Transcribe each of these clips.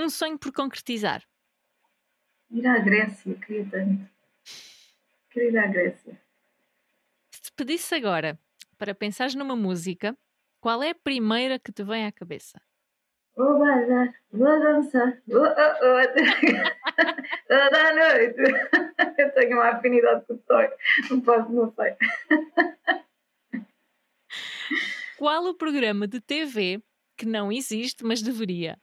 Um sonho por concretizar. Ir à Grécia, queria tanto. Queria ir à Grécia. Se te pedisse agora para pensares numa música, qual é a primeira que te vem à cabeça? Vou bailar, vou dançar, vou, oh, oh, toda a noite. Eu tenho uma afinidade com o sonho, não posso, não sei. Qual o programa de TV que não existe, mas deveria?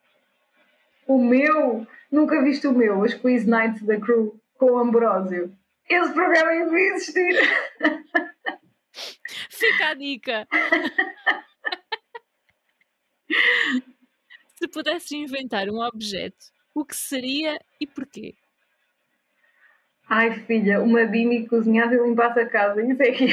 O meu? Nunca viste o meu, as Quiz Nights da Crew com o Ambrósio. Esse programa devia existir. Fica a dica. Se pudesses inventar um objeto, o que seria e porquê? Ai filha, uma Bimi cozinhava e limpasse a casa, isso é que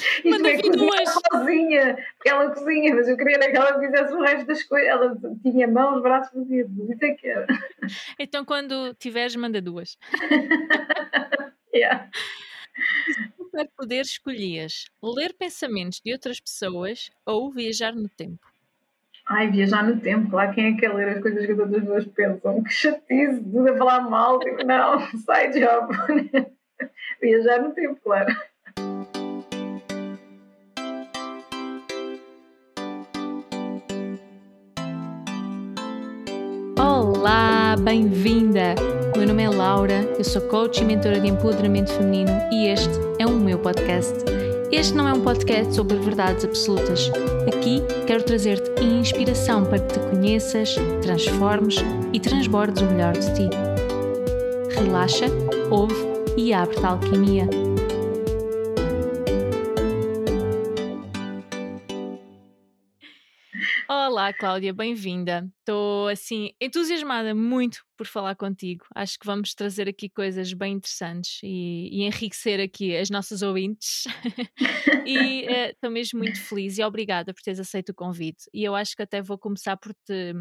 Isto Manda é vir duas. sozinha, porque ela cozinha, mas eu queria que ela fizesse o resto das coisas. Ela tinha mãos, braços, tudo. Isso é que era. Então, quando tiveres, manda duas. Yeah. Superpoder escolhias ler pensamentos de outras pessoas ou viajar no tempo? Ai, viajar no tempo, claro, quem é que quer ler as coisas que as outras pessoas pensam? Que chatice, tudo a falar mal, tipo, não, sai job. viajar no tempo, claro. Bem-vinda! Meu nome é Laura, eu sou coach e mentora de empoderamento feminino e este é o meu podcast. Este não é um podcast sobre verdades absolutas. Aqui quero trazer-te inspiração para que te conheças, transformes e transbordes o melhor de ti. Relaxa, ouve e abre-te à alquimia. Olá, Cláudia, bem-vinda. Estou assim entusiasmada muito por falar contigo. Acho que vamos trazer aqui coisas bem interessantes e, e enriquecer aqui as nossas ouvintes. e estou mesmo muito feliz e obrigada por teres aceito o convite. E eu acho que até vou começar por te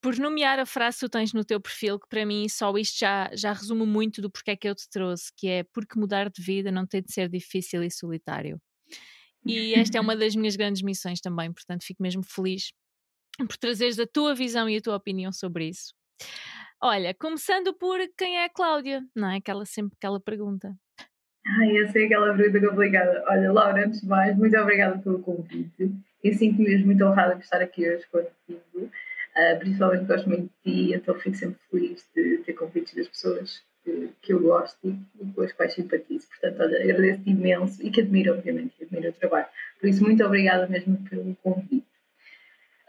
por nomear a frase que tu tens no teu perfil, que para mim só isto já, já resume muito do porquê é que eu te trouxe, que é porque mudar de vida não tem de ser difícil e solitário. E esta é uma das minhas grandes missões também, portanto fico mesmo feliz por trazeres a tua visão e a tua opinião sobre isso. Olha, começando por quem é a Cláudia, não é? Aquela sempre aquela pergunta. Ai, eu sei aquela pergunta complicada. Olha, Laura, antes de mais, muito obrigada pelo convite. Eu sinto-me mesmo muito honrada por estar aqui hoje contigo. Uh, principalmente gosto muito de ti, então fico sempre feliz de ter convites das pessoas que, que eu gosto e, e com as quais simpatizo. Portanto, olha, agradeço-te imenso e que admiro, obviamente, que admiro o trabalho. Por isso, muito obrigada mesmo pelo convite.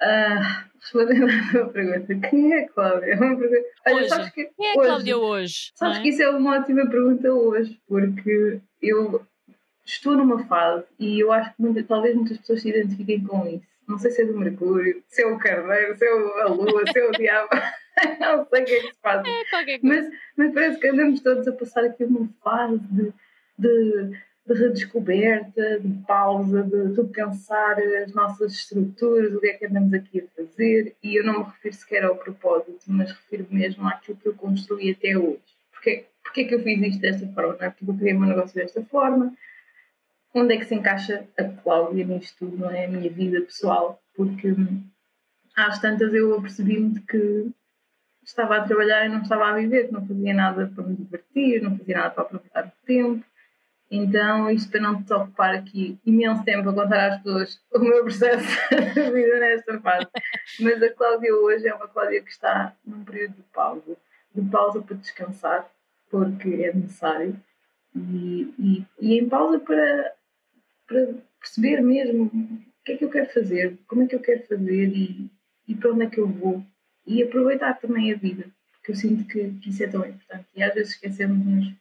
Uh, respondendo à tua pergunta, quem é a Cláudia? Uma pergunta... Olha, Hoje. sabes que Quem é a hoje- Cláudia hoje? Sabes não é? que isso é uma ótima pergunta hoje, porque eu estou numa fase e eu acho que muita- talvez muitas pessoas se identifiquem com isso. Não sei se é do Mercúrio, se é o Carneiro, se é a Lua, se é o Diabo. Não sei o que é que se passa. É. Mas, mas parece que andamos todos a passar aqui uma fase de, de, de redescoberta, de pausa, de repensar as nossas estruturas, o que é que andamos aqui a fazer. E eu não me refiro sequer ao propósito, mas refiro mesmo àquilo que eu construí até hoje. Porque, porque é que eu fiz isto desta forma? Não é? Porque eu criei o meu negócio desta forma. Onde é que se encaixa a Cláudia nisto tudo, não é? A minha vida pessoal. Porque hum, às tantas eu apercebi-me de que estava a trabalhar e não estava a viver, não fazia nada para me divertir, não fazia nada para aproveitar o tempo. Então, isto para não te ocupar aqui imenso tempo a contar às pessoas o meu processo de vida nesta fase. Mas a Cláudia hoje é uma Cláudia que está num período de pausa. De pausa para descansar, porque é necessário. E, e, e em pausa para, para perceber mesmo o que é que eu quero fazer, como é que eu quero fazer e, e para onde é que eu vou e aproveitar também a vida, porque eu sinto que, que isso é tão importante e às vezes esquecemos-nos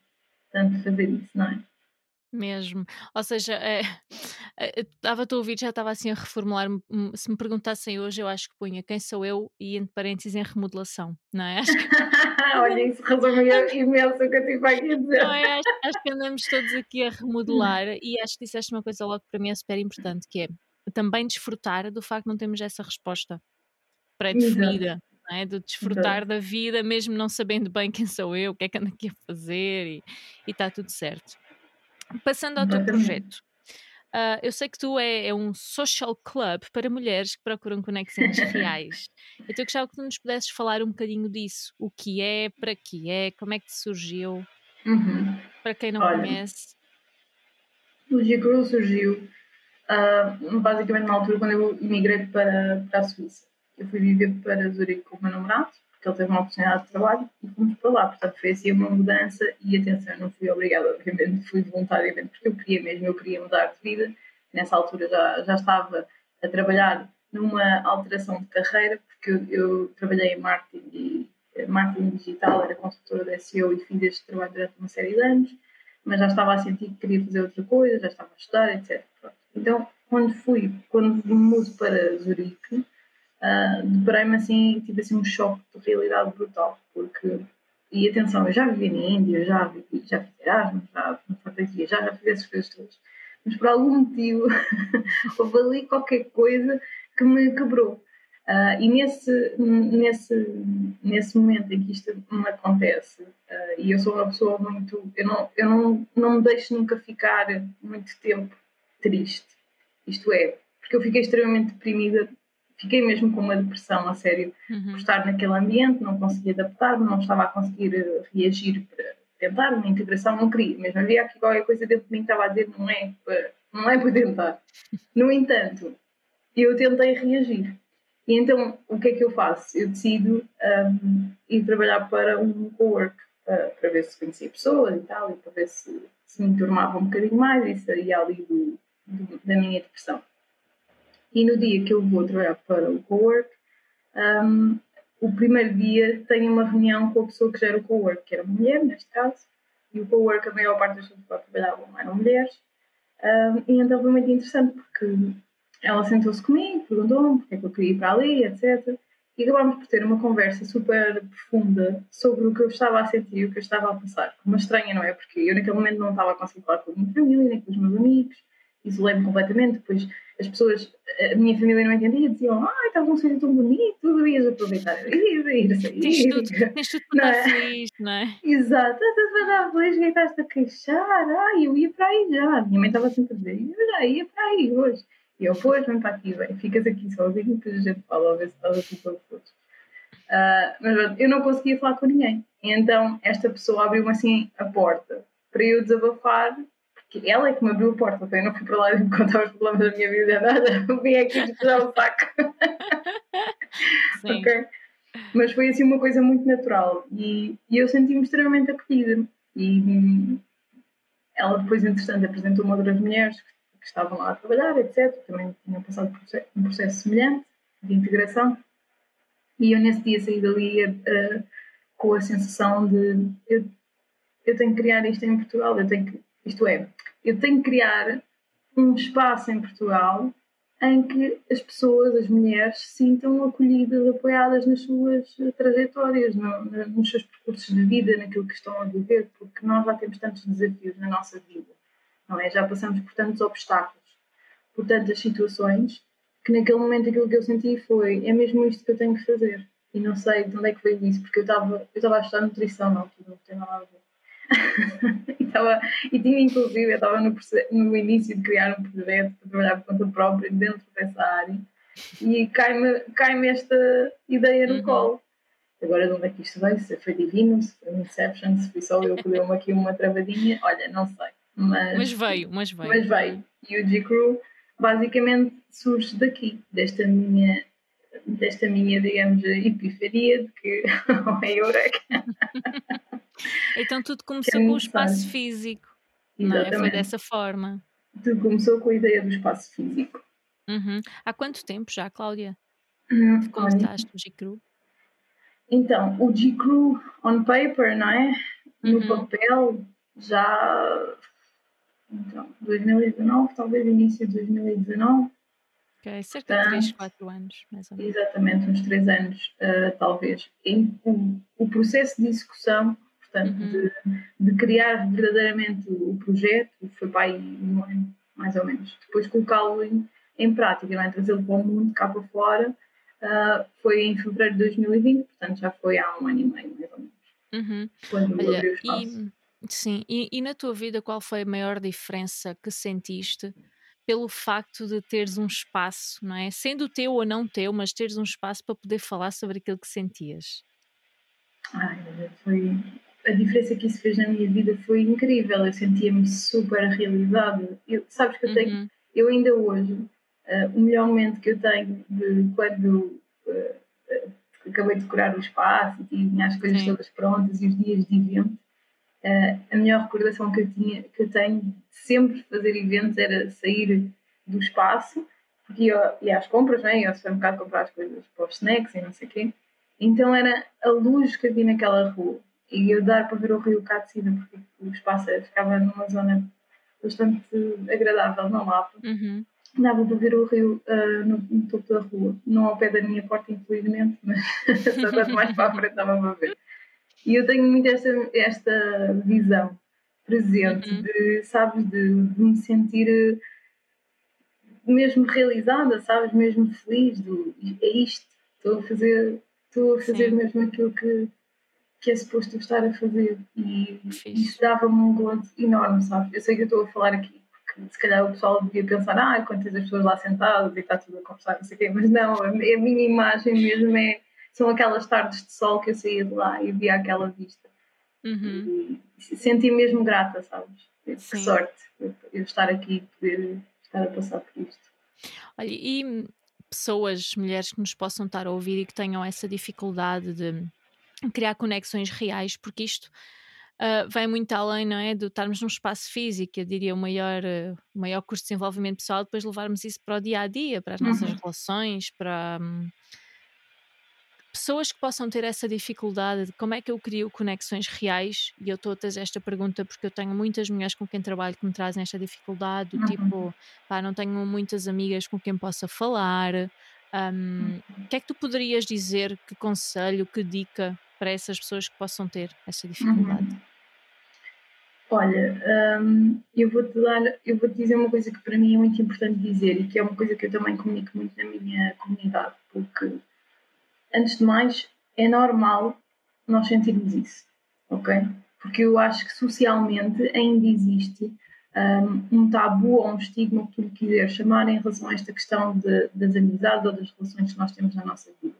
tanto de fazer isso, não é? Mesmo. Ou seja, é, é, estava-te a ouvir, já estava assim a reformular. hum, Se me perguntassem hoje, eu acho que punha quem sou eu e entre parênteses em remodelação, não é? Acho que, Olha, isso resume imenso o que eu tive aqui a dizer. não é? Acho, acho que andamos todos aqui a remodelar e acho que disseste uma coisa logo que para mim é super importante, que é também desfrutar do facto de não termos essa resposta pré-definida. Não é? De desfrutar da vida, mesmo não sabendo bem quem sou eu, o que é que ando aqui a fazer e está tudo certo. Passando ao teu projeto, Uh, eu sei que tu é, é, um social club para mulheres que procuram conexões reais. então eu gostava que tu nos pudesses falar um bocadinho disso. O que é, para que é, como é que surgiu, uhum. para quem não Olha, conhece. O G-Crew surgiu uh, basicamente na altura quando eu emigrei para, para a Suíça. Eu fui viver para Zurique com o meu namorado, porque ele teve uma oportunidade de trabalho e fomos para lá. Portanto, foi assim uma mudança e atenção, não fui obrigada, obviamente, fui voluntariamente, porque eu queria mesmo, eu queria mudar de vida. Nessa altura já, já estava a trabalhar numa alteração de carreira, porque eu, eu trabalhei em marketing e eh, marketing digital, era consultora da SEO e fiz este trabalho durante uma série de anos, mas já estava a sentir que queria fazer outra coisa, já estava a estudar, etc. Então, quando fui, quando mudo para Zurique, uh, deparei-me assim, tive assim um choque de realidade brutal, porque, e atenção, eu já vivi na Índia, já, vivi, já fiz Erasmus, já fiz já, já fiz essas coisas todas, mas por algum motivo houve ali qualquer coisa que me quebrou. Uh, e nesse, nesse, nesse momento em que isto me acontece, uh, e eu sou uma pessoa muito. Eu, não, eu não, não me deixo nunca ficar muito tempo triste. Isto é, porque eu fiquei extremamente deprimida fiquei mesmo com uma depressão a sério uhum. por estar naquele ambiente, não conseguia adaptar-me, não estava a conseguir eh, reagir para tentar uma integração, não queria, mesmo havia aqui qualquer coisa dentro de mim que estava a dizer não é para, não é para tentar. No entanto, eu tentei reagir. E então, o que é que eu faço? Eu decido um, ir trabalhar para um co-work, uh, para ver se conhecia pessoas e tal, e para ver se, se me turmava um bocadinho mais e saía ali do, do, da minha depressão. E no dia que eu vou trabalhar para o co-work, um, o primeiro dia tenho uma reunião com a pessoa que gera o co-work, que era mulher, neste caso, e o co-work, a maior parte das pessoas que lá trabalhavam eram mulheres. Um, e então foi muito interessante porque ela sentou-se comigo, perguntou-me porque é que eu queria ir para ali, etc. E acabámos por ter uma conversa super profunda sobre o que eu estava a sentir o que eu estava a passar. Uma estranha, não é? Porque eu naquele momento não estava a conseguir falar com a minha família, nem com os meus amigos, isolei-me completamente. Depois as pessoas, a minha família não entendia, diziam, ai, estás num sítio tão bonito, tu devias aproveitar, ir, ir, sair. Tens tudo, tens tudo para estar feliz, não é? Exato, estás para estar feliz, quem estás a queixar? Ai, eu ia para aí já. A minha mãe estava sempre a dizer, eu já ia para aí hoje. E eu, pois, vem para aqui, bem, ficas aqui sozinho, depois a gente fala, a ver se estás aqui para todos. Uh, mas eu não conseguia falar com ninguém. E então esta pessoa abriu-me assim a porta para eu desabafar ela é que me abriu a porta, eu não fui para lá e contar os problemas da minha vida, nada, eu vim aqui despejar o saco. Sim. ok? Mas foi assim uma coisa muito natural e, e eu senti-me extremamente acolhida. E ela depois, entretanto, apresentou uma outras mulheres que, que, estavam lá a trabalhar, etc. Também tinham passado por um processo semelhante de integração. E eu nesse dia saí dali uh, com a sensação de eu, eu tenho que criar isto em Portugal, eu tenho que isto é, eu tenho que criar um espaço em Portugal em que as pessoas, as mulheres, se sintam acolhidas, apoiadas nas suas trajetórias, no, nos seus percursos de vida, naquilo que estão a viver, porque nós já temos tantos desafios na nossa vida, não é? Já passamos por tantos obstáculos, por tantas situações, que naquele momento aquilo que eu senti foi: é mesmo isto que eu tenho que fazer. E não sei de onde é que veio isso, porque eu estava eu estava a estudar nutrição, não, não tem nada a ver e, tava, e tinha inclusive, eu estava no, no início de criar um projeto para trabalhar por conta própria dentro dessa área e cai-me cai esta ideia no uhum. colo. Agora de onde é que isto veio? Se foi divino, se foi um Inception, se foi só eu que deu-me aqui uma travadinha, olha, não sei. Mas, mas veio, mas veio. Mas veio. E o G-Crew basicamente surge daqui, desta minha desta minha, digamos, epifania de que é eureka. Então tudo começou com o espaço físico, Exatamente. não é? Foi dessa forma. Tudo começou com a ideia do espaço físico. Uhum. Há quanto tempo já, Cláudia? Hum, Começaste o G-Crew? Então, o G-Crew on paper, não é? No uhum. papel, já. Então, 2019, talvez início de 2019. Ok, cerca de 3, 4 anos, mais ou menos. Exatamente, uns 3 anos, uh, talvez. Em, o, o processo de execução portanto, uhum. de, de, criar verdadeiramente o projeto, foi para aí um ano, mais ou menos. Depois colocá-lo em, em prática, não é? trazê-lo para o mundo, cá para fora, uh, foi em fevereiro de 2020, portanto já foi há um ano e meio, mais ou menos. Uhum. Quando Olha, abri o espaço. E, sim, e, e na tua vida qual foi a maior diferença que sentiste pelo facto de teres um espaço, não é? Sendo teu ou não teu, mas teres um espaço para poder falar sobre aquilo que sentias. Ai, foi a diferença que isso fez na minha vida foi incrível. Eu sentia-me super realizada. Eu, sabes que eu tenho, uhum. eu ainda hoje, uh, o melhor momento que eu tenho de quando uh, acabei de decorar o espaço e tinha as coisas Sim. todas prontas e os dias de evento, uh, a melhor recordação que eu, tinha, que eu tenho de sempre fazer eventos era sair do espaço, porque ia, ia às compras, né? ia ao supermercado comprar as coisas para os snacks e não sei o quê. Então era a luz que havia naquela rua e eu dar para ver o rio cima, porque o espaço ficava numa zona bastante agradável no mapa. Uhum. Dava para ver o rio uh, no, no, topo da rua, não ao pé da minha porta, infelizmente, mas só quanto mais para a frente dava para ver. E eu tenho muito esta, esta visão presente, uhum. de, sabes, de, de, me sentir mesmo realizada, sabes, mesmo feliz, do, é isto, estou a fazer, estou a fazer Sim. mesmo aquilo que, que é suposto estar a fazer. E isso dava-me um gozo enorme, sabe? Eu sei que eu estou a falar aqui, porque se calhar o pessoal devia pensar, ah, quantas as pessoas lá sentadas e está tudo a conversar, não sei o quê, mas não, a minha imagem mesmo é, são aquelas tardes de sol que eu saía de lá e via aquela vista. Uhum. E senti mesmo grata, sabes? Que Sim. sorte eu estar aqui e poder estar a passar por isto. Olha, e pessoas, mulheres que nos possam estar a ouvir e que tenham essa dificuldade de criar conexões reais, porque isto uh, vai muito além, não é? De estarmos num espaço físico, eu diria o maior, uh, maior curso de desenvolvimento pessoal, depois levarmos isso para o dia a dia, para as nossas uhum. relações, para. Um, pessoas que possam ter essa dificuldade de como é que eu crio conexões reais, e eu estou a fazer esta pergunta porque eu tenho muitas mulheres com quem trabalho que me trazem esta dificuldade, do uhum. tipo, pá, não tenho muitas amigas com quem possa falar. Um, o que é que tu poderias dizer? Que conselho, que dica para essas pessoas que possam ter essa dificuldade? Uhum. Olha, um, eu vou-te dar, eu vou-te dizer uma coisa que para mim é muito importante dizer e que é uma coisa que eu também comunico muito na minha comunidade, porque antes de mais é normal nós sentirmos isso, ok? Porque eu acho que socialmente ainda existe um, um tabu ou um estigma, o que tu lhe quiseres chamar, em relação a esta questão de, das amizades ou das relações que nós temos na nossa vida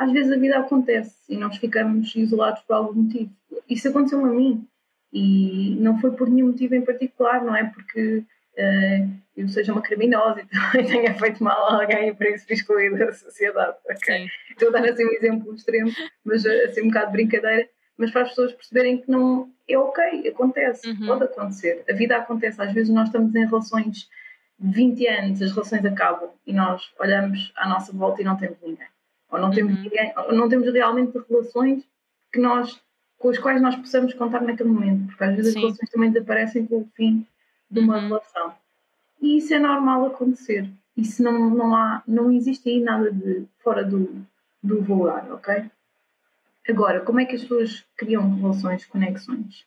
às vezes a vida acontece e nós ficamos isolados por algum motivo. Isso aconteceu a mim e não foi por nenhum motivo em particular, não é porque uh, eu seja uma criminosa e também tenha feito mal a alguém e por isso fui excluída da sociedade. Okay? Estou a dar assim um exemplo extremo, mas eh, assim um bocado de brincadeira, mas para as pessoas perceberem que não é ok, acontece, uhum. pode acontecer. A vida acontece, às vezes nós estamos em relações de 20 anos, as relações acabam e nós olhamos à nossa volta e não temos ninguém ou não temos uhum. ninguém, ou não temos realmente relações que nós, com as quais nós possamos contar naquele momento, porque às vezes Sim. as relações também desaparecem com o fim de uma uhum. relação. E isso é normal acontecer. Isso não, não há, não existe aí nada de fora do, do vulgar, ok? Agora, como é que as pessoas criam relações, conexões?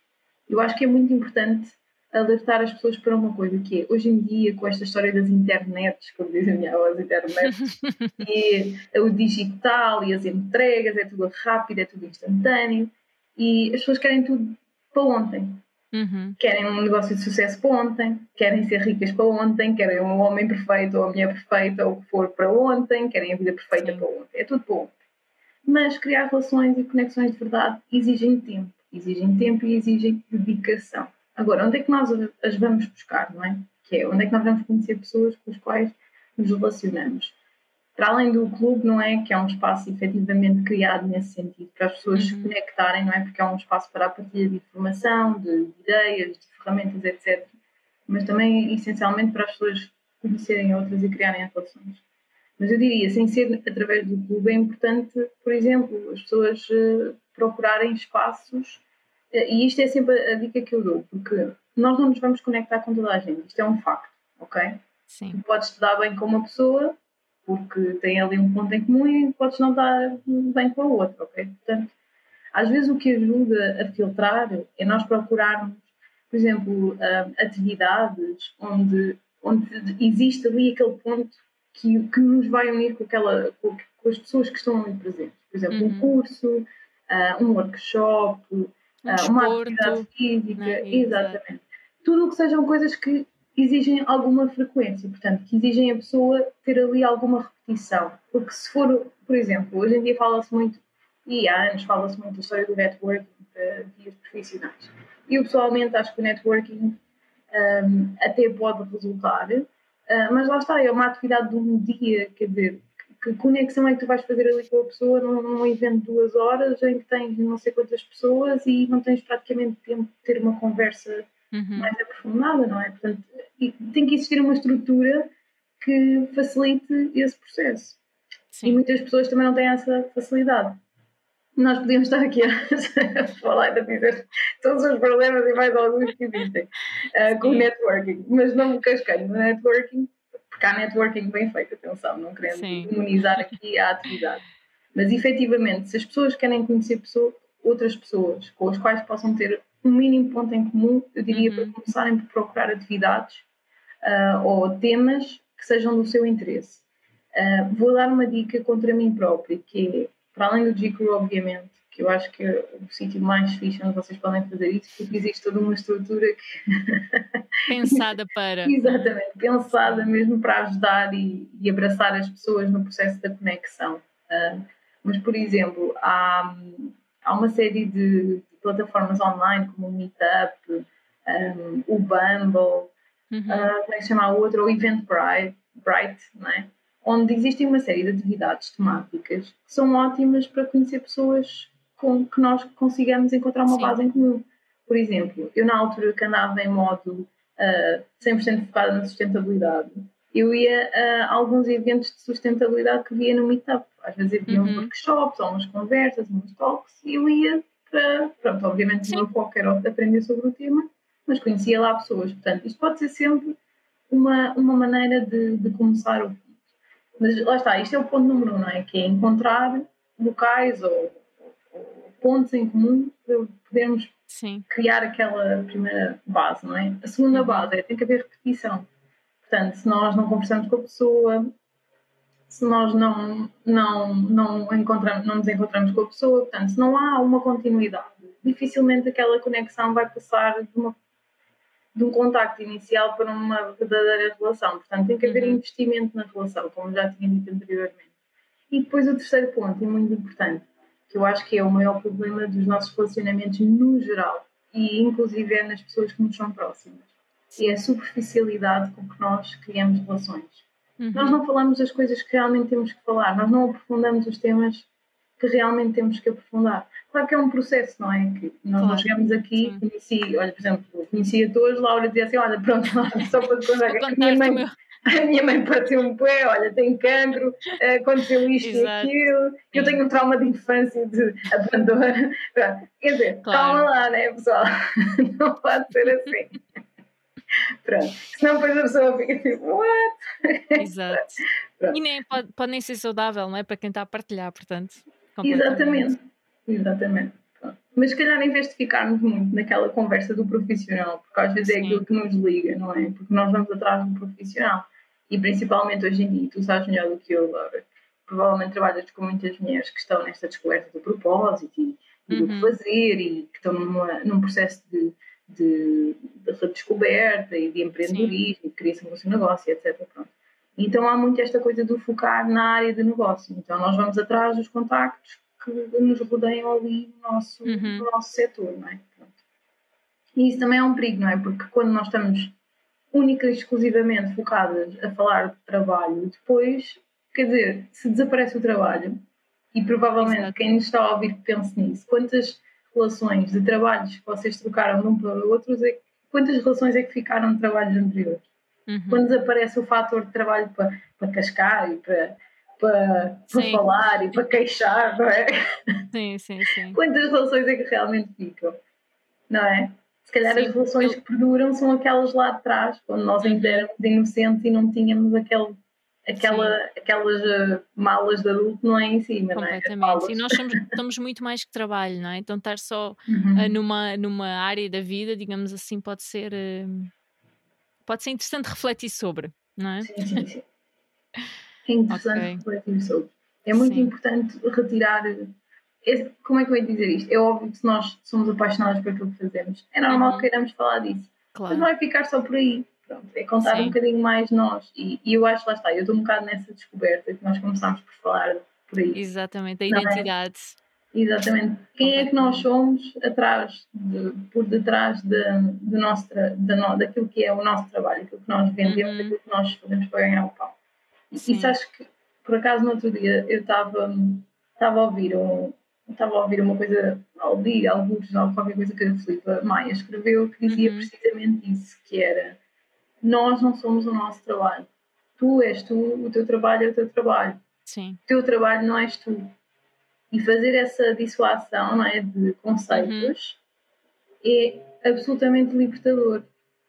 Eu acho que é muito importante alertar as pessoas para uma coisa que é, hoje em dia, com esta história das internets, como dizem minha avó, as internets, e o digital e as entregas, é tudo rápido, é tudo instantâneo, e as pessoas querem tudo para ontem. Uhum. Querem um negócio de sucesso para ontem, querem ser ricas para ontem, querem um homem perfeito ou a mulher perfeita ou o que for para ontem, querem a vida perfeita Sim. para ontem. É tudo para ontem. Mas criar relações e conexões de verdade exigem tempo. Exigem tempo e exigem dedicação. Agora, onde é que nós as vamos buscar, não é? Que é onde é que nós vamos conhecer pessoas com as quais nos relacionamos. Para além do clube, não é? Que é um espaço efetivamente criado nesse sentido, para as pessoas uhum. se conectarem, não é? Porque é um espaço para a partilha de informação, de, de ideias, de ferramentas, etc. Mas também, essencialmente, para as pessoas conhecerem outras e criarem relações. Mas eu diria, sem ser através do clube, é importante, por exemplo, as pessoas uh, procurarem espaços e isto é sempre a dica que eu dou, porque nós não nos vamos conectar com toda a gente, isto é um facto, ok? Sim. Tu podes te dar bem com uma pessoa porque tem ali um ponto em comum e podes não dar bem com a outra, ok? Portanto, às vezes o que ajuda a filtrar é nós procurarmos, por exemplo, atividades onde, onde existe ali aquele ponto que, que nos vai unir com, aquela, com, as pessoas que estão ali presentes. Por exemplo, uhum. um curso, um workshop, um ah, uma atividade física, né? exatamente. Tudo o que sejam coisas que exigem alguma frequência, portanto, que exigem a pessoa ter ali alguma repetição. Porque se for, por exemplo, hoje em dia fala-se muito, e há anos fala-se muito da história do networking para vias profissionais. Eu pessoalmente acho que o networking um, até pode resultar, uh, mas lá está, é uma atividade de um dia, quer dizer, que conexão é que tu vais fazer ali com a pessoa num, num evento de duas horas em que tens não sei quantas pessoas e não tens praticamente tempo de ter uma conversa uhum. mais aprofundada, não é? Portanto, tem que existir uma estrutura que facilite esse processo. Sim. E muitas pessoas também não têm essa facilidade. Nós podíamos estar aqui a falar e a dizer todos os problemas e mais alguns que existem uh, com o networking, mas não me casquei no networking, porque há networking bem feito, atenção, não querendo demonizar aqui a atividade. Mas efetivamente, se as pessoas querem conhecer pessoas, outras pessoas com as quais possam ter um mínimo ponto em comum, eu diria uhum. para começarem por procurar atividades uh, ou temas que sejam do seu interesse. Uh, vou dar uma dica contra mim própria, que é, para além do GCRU, obviamente, que eu acho que é o sítio mais fixe onde vocês podem fazer isso, porque existe toda uma estrutura que... pensada para. Exatamente, pensada mesmo para ajudar e, e, abraçar as pessoas no processo da conexão. Uh, mas, por exemplo, há, há uma série de, de plataformas online como o Meetup, um, o Bumble, uhum. uh, como é que se chama a outra, o Eventbrite, Bright, não é? onde existem uma série de atividades temáticas que são ótimas para conhecer pessoas com que nós consigamos encontrar uma Sim. base em comum. Por exemplo, eu na altura que andava em modo uh, 100% focada na sustentabilidade, eu ia a alguns eventos de sustentabilidade que via no Meetup. Às vezes havia uhum. uns workshops, ou umas conversas, uns talks, e eu ia para, pronto, obviamente Sim. o meu foco era aprender sobre o tema, mas conhecia lá pessoas. Portanto, isto pode ser sempre uma, uma maneira de, de começar o mas lá está, isto é o ponto número um, não é? Que é encontrar locais ou, ou pontos em comum para podermos Sim. criar aquela primeira base, não é? A segunda uhum. base é tem que haver repetição. Portanto, se nós não conversamos com a pessoa, se nós não, não, não, encontramos, não nos encontramos com a pessoa, portanto, se não há uma continuidade, dificilmente aquela conexão vai passar de, uma, de um contacto inicial para uma verdadeira relação. Portanto, tem que haver uhum. investimento na relação, como já tinha dito anteriormente. E depois o terceiro ponto, e muito importante, que eu acho que é o maior problema dos nossos relacionamentos no geral, e inclusive é nas pessoas que nos são próximas, é a superficialidade com que nós criamos relações. Uhum. Nós não falamos das coisas que realmente temos que falar, nós não aprofundamos os temas que realmente temos que aprofundar. Claro que é um processo, não é? Que nós claro. chegamos aqui, Sim. conheci, olha, por exemplo, conhecia-te hoje, Laura dizia assim: olha, pronto, só para te contar a minha mãe. A minha mãe partiu um pé, olha, tem cancro, aconteceu isto Exato. e aquilo, eu tenho um trauma de infância de abandono. Quer dizer, claro. calma lá, né, pessoal? Não pode ser assim. Pronto. Senão depois a pessoa fica tipo, what? Exato. e nem, pode, pode nem ser saudável, não é? Para quem está a partilhar, portanto. Exatamente. Exatamente. Mas se calhar em vez de ficarmos muito naquela conversa do profissional, porque às vezes é Sim. aquilo que nos liga, não é? Porque nós vamos atrás do profissional. E principalmente hoje em dia, tu sabes melhor do que eu, Laura, provavelmente trabalhas com muitas mulheres que estão nesta descoberta do propósito e, e uhum. do que fazer e que estão numa, num processo de de, de redescoberta e de empreendedorismo, Sim. de criação do seu negócio, etc. Pronto. Então há muito esta coisa do focar na área de negócio. Então nós vamos atrás dos contactos que nos rodeiam ali no nosso, uhum. no nosso setor, não é? Pronto. E isso também é um perigo, não é? Porque quando nós estamos única e exclusivamente focadas a falar de trabalho, depois, quer dizer, se desaparece o trabalho, e provavelmente Exato. quem nos está a ouvir pense nisso, quantas relações de trabalhos que vocês trocaram de um para o outro, é, quantas relações é que ficaram de trabalhos anteriores? Uhum. Quando desaparece o fator de trabalho para, para cascar e para, para, para falar e para queixar, não é? Sim, sim, sim. Quantas relações é que realmente ficam? Não é? Se calhar sim, as relações eu... que perduram são aquelas lá de trás, quando nós ainda éramos inocentes e não tínhamos aquele aquela, aquelas uh, malas de adulto não é em cima, Completamente. Não é? E nós somos, somos muito mais que trabalho, não é? Então estar só uhum. uh, numa, numa área da vida, digamos assim, pode ser uh, pode ser interessante refletir sobre, não é? Sim, sim, sim. É interessante okay. refletir sobre. É muito sim. importante retirar. Como é que eu ia dizer isto? É óbvio que se nós somos apaixonados por aquilo que fazemos, é normal uhum. que queiramos falar disso. Claro. Mas não vai ficar só por aí Pronto, é contar Sim. um bocadinho mais nós. E, e, eu acho, lá está, eu estou um bocado nessa descoberta que nós começámos por falar por aí. Exatamente, a é? identidade. É? Exatamente. Quem é que nós somos atrás, de, por detrás de, do nosso, de, daquilo que é o nosso trabalho, aquilo que nós vendemos, uhum. aquilo que nós fazemos para ganhar o pão. Sim. Isso acho que, por acaso, no outro dia eu estava a ouvir um, estava a ouvir uma coisa, ali, alguns, qualquer coisa que a Filipe Maia escreveu que dizia uhum. precisamente isso, que era nós não somos o nosso trabalho. Tu és tu, o teu trabalho é o teu trabalho. Sim. O teu trabalho não és tu. E fazer essa dissuasão não é, de conceitos uhum. é absolutamente libertador.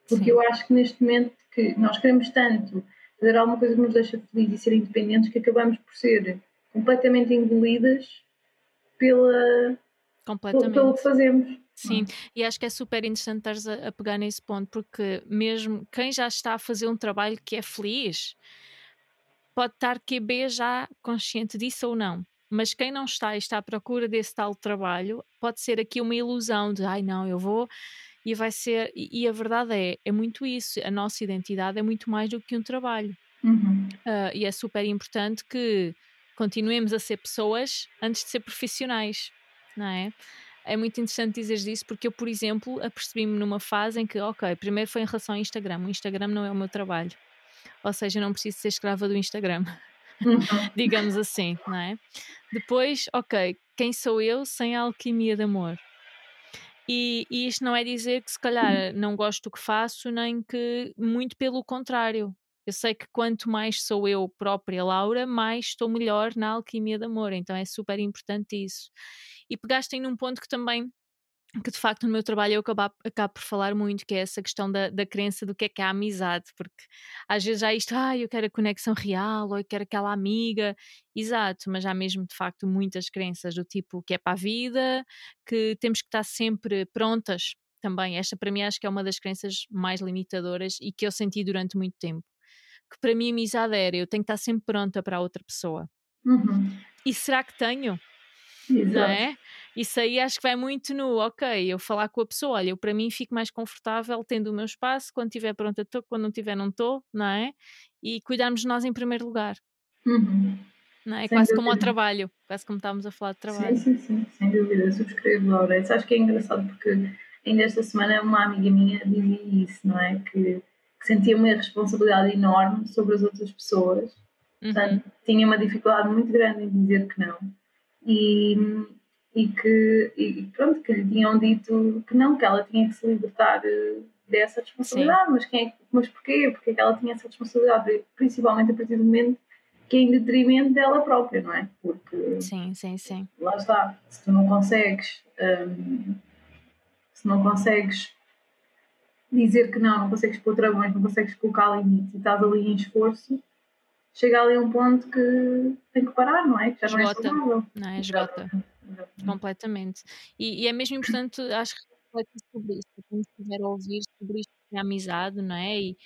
Porque Sim. eu acho que neste momento que nós queremos tanto fazer alguma coisa que nos deixa felizes e ser independentes que acabamos por ser completamente engolidas pela, Completamente. pelo que fazemos. Sim, e acho que é super interessante estares a, a, pegar nesse ponto, porque mesmo quem já está a fazer um trabalho que é feliz pode estar QB já consciente disso ou não. Mas quem não está e está à procura desse tal trabalho, pode ser aqui uma ilusão de ai não, eu vou e vai ser. E, e a verdade é, é muito isso. A nossa identidade é muito mais do que um trabalho. Uhum. Uh, e é super importante que continuemos a ser pessoas antes de ser profissionais, não é? É muito interessante dizer isso porque eu, por exemplo, apercebi-me numa fase em que, ok, primeiro foi em relação ao Instagram. O Instagram não é o meu trabalho. Ou seja, não preciso ser escrava do Instagram. Uhum. Digamos assim, não é? Depois, ok, quem sou eu sem a alquimia de amor? E, e, isto não é dizer que se calhar não gosto do que faço, nem que muito pelo contrário. Eu sei que quanto mais sou eu própria, Laura, mais estou melhor na alquimia de amor. Então é super importante isso. E pegaste num ponto que também que de facto no meu trabalho eu acabo, acabo por falar muito, que é essa questão da, da crença do que é que é a amizade, porque às vezes há isto, ah, eu quero a conexão real, ou eu quero aquela amiga, exato, mas há mesmo de facto muitas crenças do tipo que é para a vida, que temos que estar sempre prontas também. Esta para mim acho que é uma das crenças mais limitadoras e que eu senti durante muito tempo que para mim amizade era eu tenho que estar sempre pronta para a outra pessoa. Uhum. E será que tenho? Exato. Não é? Isso aí acho que vai muito no, ok, eu falar com a pessoa, olha, eu para mim fico mais confortável tendo o meu espaço, quando estiver pronta estou, quando não estiver não estou, não é? E cuidarmos de nós em primeiro lugar. Uhum. Não é? quase dúvida. como ao trabalho, quase como estávamos a falar de trabalho. Sim, sim, sim, sem dúvida, subscrevo, Laura. Isso acho que é engraçado porque ainda esta semana uma amiga minha dizia isso, não é? Que sentia uma responsabilidade enorme sobre as outras pessoas. Uhum. Portanto, tinha uma dificuldade muito grande em dizer que não. E, e que e pronto, que lhe tinham dito que não, que ela tinha que se libertar eh, dessa responsabilidade, mas, quem é, mas porquê? Porque é que ela tinha essa responsabilidade? Principalmente a partir do momento que é em detrimento dela própria, não é? Porque sim, sim, sim. lá está, se tu não consegues um, se não consegues dizer que não, não consegues pôr travões, não consegues colocar limites e estás ali em esforço, chega ali a um ponto que tem que parar, não é? Que já esgota. não é saudável. Não é? Esgota. Completamente. E, e, é mesmo importante, acho que refletir sobre isso, quem estiver a ouvir sobre isto de amizade, não é? E,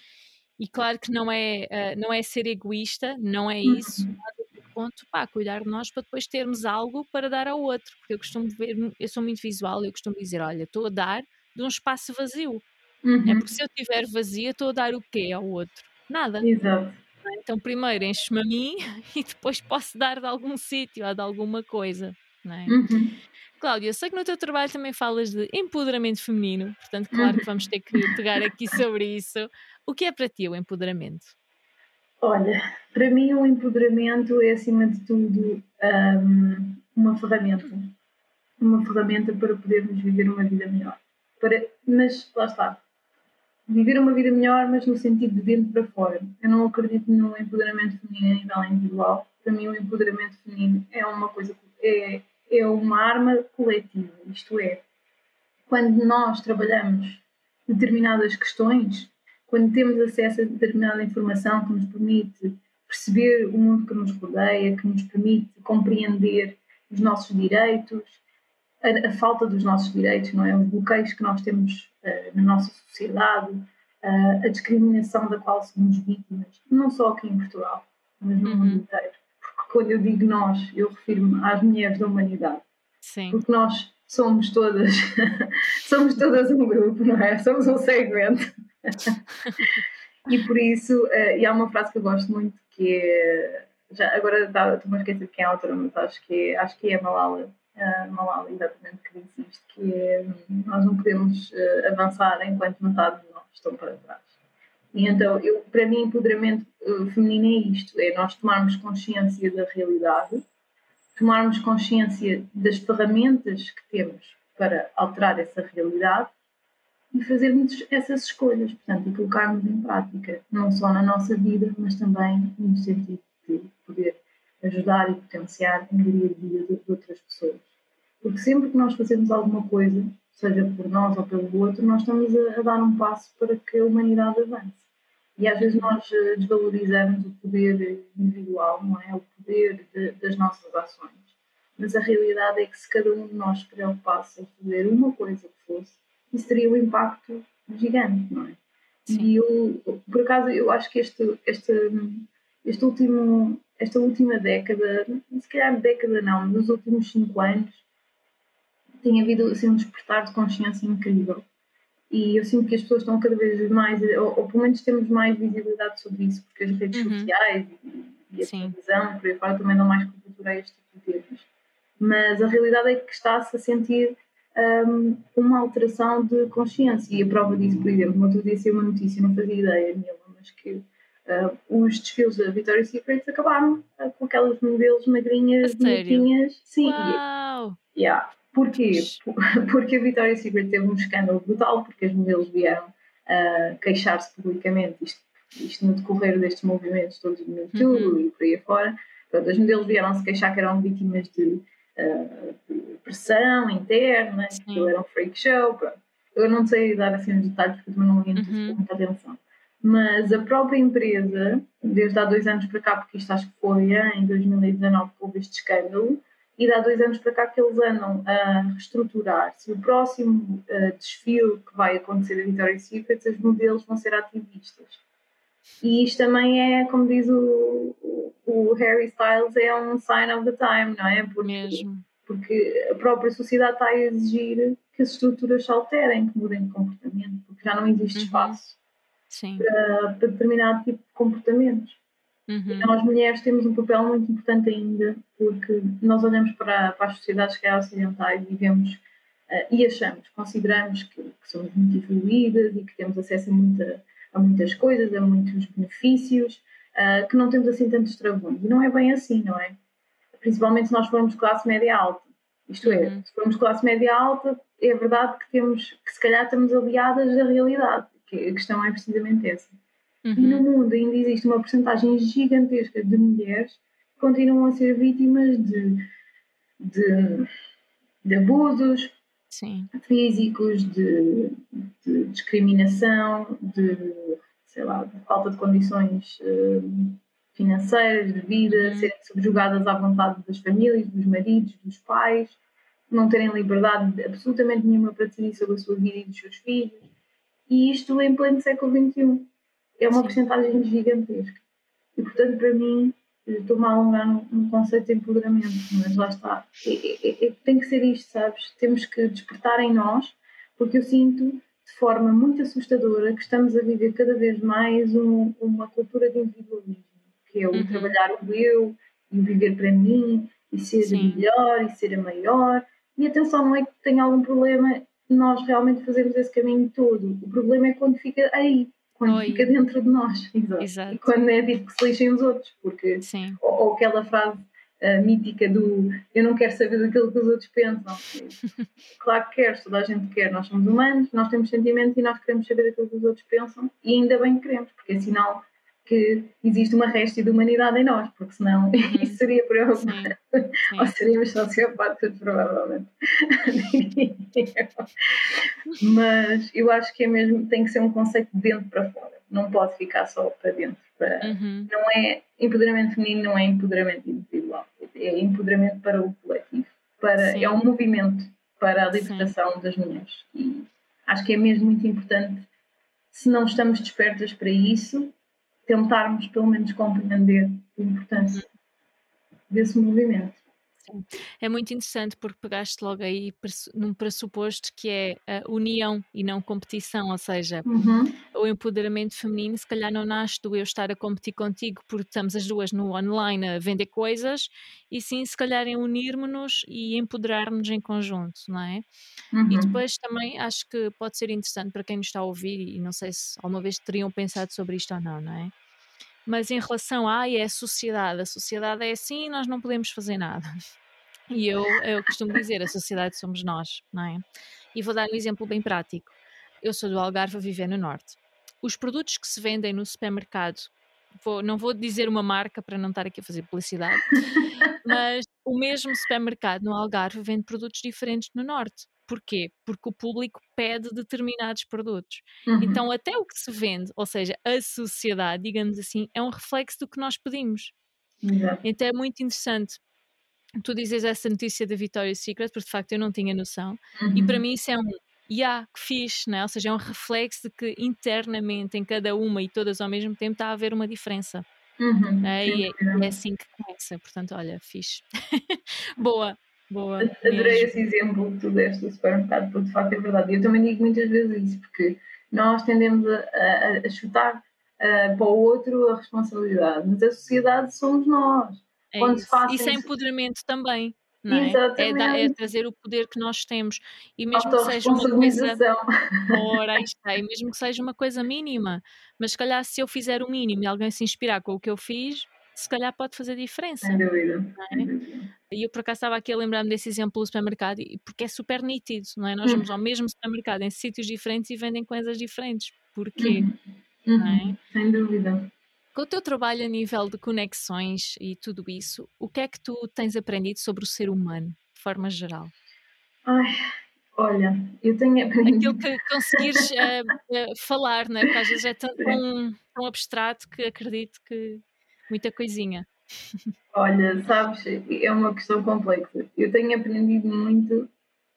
e claro que não é, uh, não é ser egoísta, não é isso, uhum. mas ponto, pá, cuidar de nós para depois termos algo para dar ao outro, porque eu costumo ver, eu sou muito visual, eu costumo dizer, olha, estou a dar de um espaço vazio, uhum. É porque se eu estiver vazia, estou a dar o quê ao outro? Nada. Exato. Então, primeiro enche-me a mim e depois posso dar de algum sítio ou de alguma coisa. Não é? Uhum. Cláudia, sei que no teu trabalho também falas de empoderamento feminino, portanto, claro que vamos ter que pegar aqui sobre isso. O que é para ti o empoderamento? Olha, para mim o empoderamento é acima de tudo um, uma ferramenta. Uma ferramenta para podermos viver uma vida melhor. Para, mas lá está, viver uma vida melhor, mas no sentido de dentro para fora. Eu não acredito no empoderamento feminino a nível individual. Para mim, o empoderamento feminino é uma coisa, é, é uma arma coletiva. Isto é, quando nós trabalhamos determinadas questões, quando temos acesso a determinada informação que nos permite perceber o mundo que nos rodeia, que nos permite compreender os nossos direitos, a, a, falta dos nossos direitos, não é? Os bloqueios que nós temos uh, na nossa sociedade, uh, a discriminação da qual somos vítimas, não só aqui em Portugal, mas no uhum. mundo inteiro. Porque quando eu digo nós, eu refiro-me às mulheres da humanidade. Sim. Porque nós somos todas, somos todas um grupo, não é? Somos um segmento. E por isso, uh, e há uma frase que eu gosto muito que é. Já, agora estou-me a esquecer de quem é a autora, mas acho que, é, acho que é a Malala, uh, Malala exatamente, que diz isto: que é, nós não podemos uh, avançar enquanto metade de nós estão para trás. E então, eu, para mim, empoderamento feminino é isto: é nós tomarmos consciência da realidade, tomarmos consciência das ferramentas que temos para alterar essa realidade e fazermos essas escolhas, portanto, e colocarmos em prática, não só na nossa vida, mas também no sentido de poder ajudar e potenciar a melhoria de vida de outras pessoas. Porque sempre que nós fazemos alguma coisa, seja por nós ou pelo outro, nós estamos a, a dar um passo para que a humanidade avance. E às vezes nós eh, desvalorizamos o poder individual, não é? O poder de, das nossas ações. Mas a realidade é que se cada um de nós se preocupasse em fazer uma coisa que fosse, isso teria um impacto gigante, não é? Sim. E eu, por acaso, eu acho que este, este, este último, esta última década, se calhar década não, nos últimos cinco anos, tem havido assim, um despertar de consciência incrível. E eu sinto que as pessoas estão cada vez mais, ou, ou pelo menos temos mais visibilidade sobre isso, porque as redes uhum. sociais e, e a Sim. televisão, por aí fora, também dão mais cobertura a este tipo de temas. Mas a realidade é que está-se a sentir um, uma alteração de consciência. E a prova disso, por exemplo, outro dia saiu uma notícia, não fazia ideia nenhuma, mas que uh, os desfiles da Victoria's Secret acabaram uh, com aquelas modelos magrinhas, bonitinhas. Sim. Uau! Yeah. Porquê? Porque a Victoria's Secret teve um escândalo brutal, porque as modelos vieram uh, queixar-se publicamente, isto, isto, no decorrer destes movimentos todos no YouTube uhum. e por aí afora. Portanto, as modelos vieram-se queixar que eram vítimas de de pressão interna, Sim. que era um freak show. Pronto. Eu não sei dar assim os detalhes porque também não li uhum. muita atenção. Mas a própria empresa, desde há dois anos para cá, porque isto acho que foi em 2019 que houve este escândalo, e de há dois anos para cá que eles andam a reestruturar-se. O próximo uh, desfile que vai acontecer da Victoria's Secret, os modelos vão ser ativistas. E isto também é, como diz o, o, Harry Styles, é um sign of the time, não é? Porque, Mesmo. Porque a própria sociedade está a exigir que as estruturas se alterem, que mudem de comportamento, porque já não existe uhum. espaço para, para, determinado tipo de comportamentos. Uhum. E nós mulheres temos um papel muito importante ainda, porque nós olhamos para, para as sociedades que é ocidentais e vemos uh, e achamos, consideramos que, que somos muito evoluídas e que temos acesso a muita a muitas coisas, a muitos benefícios, uh, que não temos assim tantos travões. E não é bem assim, não é? Principalmente se nós formos classe média alta. Isto é, uhum. se formos classe média alta, é verdade que temos que se calhar estamos aliadas à realidade, que a questão é precisamente essa. Uhum. E no mundo ainda existe uma porcentagem gigantesca de mulheres que continuam a ser vítimas de, de, de abusos, Sim. físicos, de, de, discriminação, de, sei lá, de falta de condições uh, financeiras, de vida, uhum. serem subjugadas à vontade das famílias, dos maridos, dos pais, não terem liberdade absolutamente nenhuma para decidir sobre a sua vida e dos seus filhos. E isto em pleno século XXI. É uma porcentagem gigantesca. E, portanto, para mim, estou-me a alongar no, conceito de empoderamento, mas lá está. É, é, é, tem que ser isto, sabes? Temos que despertar em nós, porque eu sinto de forma muito assustadora que estamos a viver cada vez mais um, uma cultura de individualismo, que é o uhum. trabalhar o eu e viver para mim e ser Sim. melhor e ser a maior. E atenção, não é que tenha algum problema nós realmente fazermos esse caminho todo. O problema é quando fica aí, quando Oi. fica dentro de nós. Exato. Exato. E quando é dito que se lixem os outros, porque ou, ou, aquela frase uh, mítica do eu não quero saber daquilo que os outros pensam. claro que queres, toda a gente quer, nós somos humanos, nós temos sentimentos e nós queremos saber daquilo que os outros pensam e ainda bem que queremos, porque é sinal que existe uma resta de humanidade em nós, porque senão uhum. isso seria preocupante. Ou seríamos sociopatas, provavelmente. Mas eu acho que é mesmo, tem que ser um conceito de dentro para fora, não pode ficar só para dentro. Para, uhum. Não é empoderamento feminino, não é empoderamento individual, é empoderamento para o coletivo, para, é um movimento para a libertação Sim. das mulheres. E acho que é mesmo muito importante, se não estamos despertas para isso, tentarmos pelo menos compreender a importância desse movimento. É muito interessante porque pegaste logo aí num pressuposto que é a união e não competição, ou seja, uhum. O empoderamento feminino se calhar não nasce do eu estar a competir contigo porque estamos as duas no online a vender coisas e sim se calhar em unirmos-nos e empoderar-nos em conjunto, não é? Uhum. E depois também acho que pode ser interessante para quem nos está a ouvir e não sei se alguma vez teriam pensado sobre isto ou não, não é? Mas em relação a, é a sociedade, a sociedade é assim nós não podemos fazer nada. E eu, eu costumo dizer, a sociedade somos nós, não é? E vou dar um exemplo bem prático. Eu sou do Algarve a viver no Norte. Os produtos que se vendem no supermercado, vou, não vou dizer uma marca para não estar aqui a fazer publicidade, mas o mesmo supermercado no Algarve vende produtos diferentes no Norte. Porquê? Porque o público pede determinados produtos. Uhum. Então, até o que se vende, ou seja, a sociedade, digamos assim, é um reflexo do que nós pedimos. Uhum. Então é muito interessante tu dizes essa notícia da Victoria's Secret, porque de facto eu não tinha noção, uhum. e para uhum. mim isso é um yeah, que fixe, né? ou seja, é um reflexo de que internamente em cada uma e todas ao mesmo tempo está a haver uma diferença. Uhum. Né? E, é, é, assim que começa, portanto, olha, fixe. boa, boa. Adorei esse exemplo que tu deste do supermercado, porque de facto é verdade. Eu também digo muitas vezes isso, porque nós tendemos a, a, a chutar uh, para o outro a responsabilidade, mas a sociedade somos nós. É isso. isso é empoderamento também. É? É, da, é, trazer o poder que nós temos e mesmo que seja uma coisa ora, está, e mesmo que seja uma coisa mínima mas se calhar se eu fizer o mínimo e alguém se inspirar com o que eu fiz se calhar pode fazer diferença sem dúvida, é? e eu por acaso estava aqui a lembrar-me desse exemplo do supermercado porque é super nítido não é? nós vamos hum. ao mesmo supermercado em sítios diferentes e vendem coisas diferentes porquê? Uhum. Uhum. sem dúvida com o teu trabalho a nível de conexões e tudo isso, o que é que tu tens aprendido sobre o ser humano, de forma geral? Ai, olha, eu tenho aprendido. Aquilo que conseguires uh, uh, falar, né? porque às vezes é tão, tão, tão abstrato que acredito que muita coisinha. Olha, sabes, é uma questão complexa. Eu tenho aprendido muito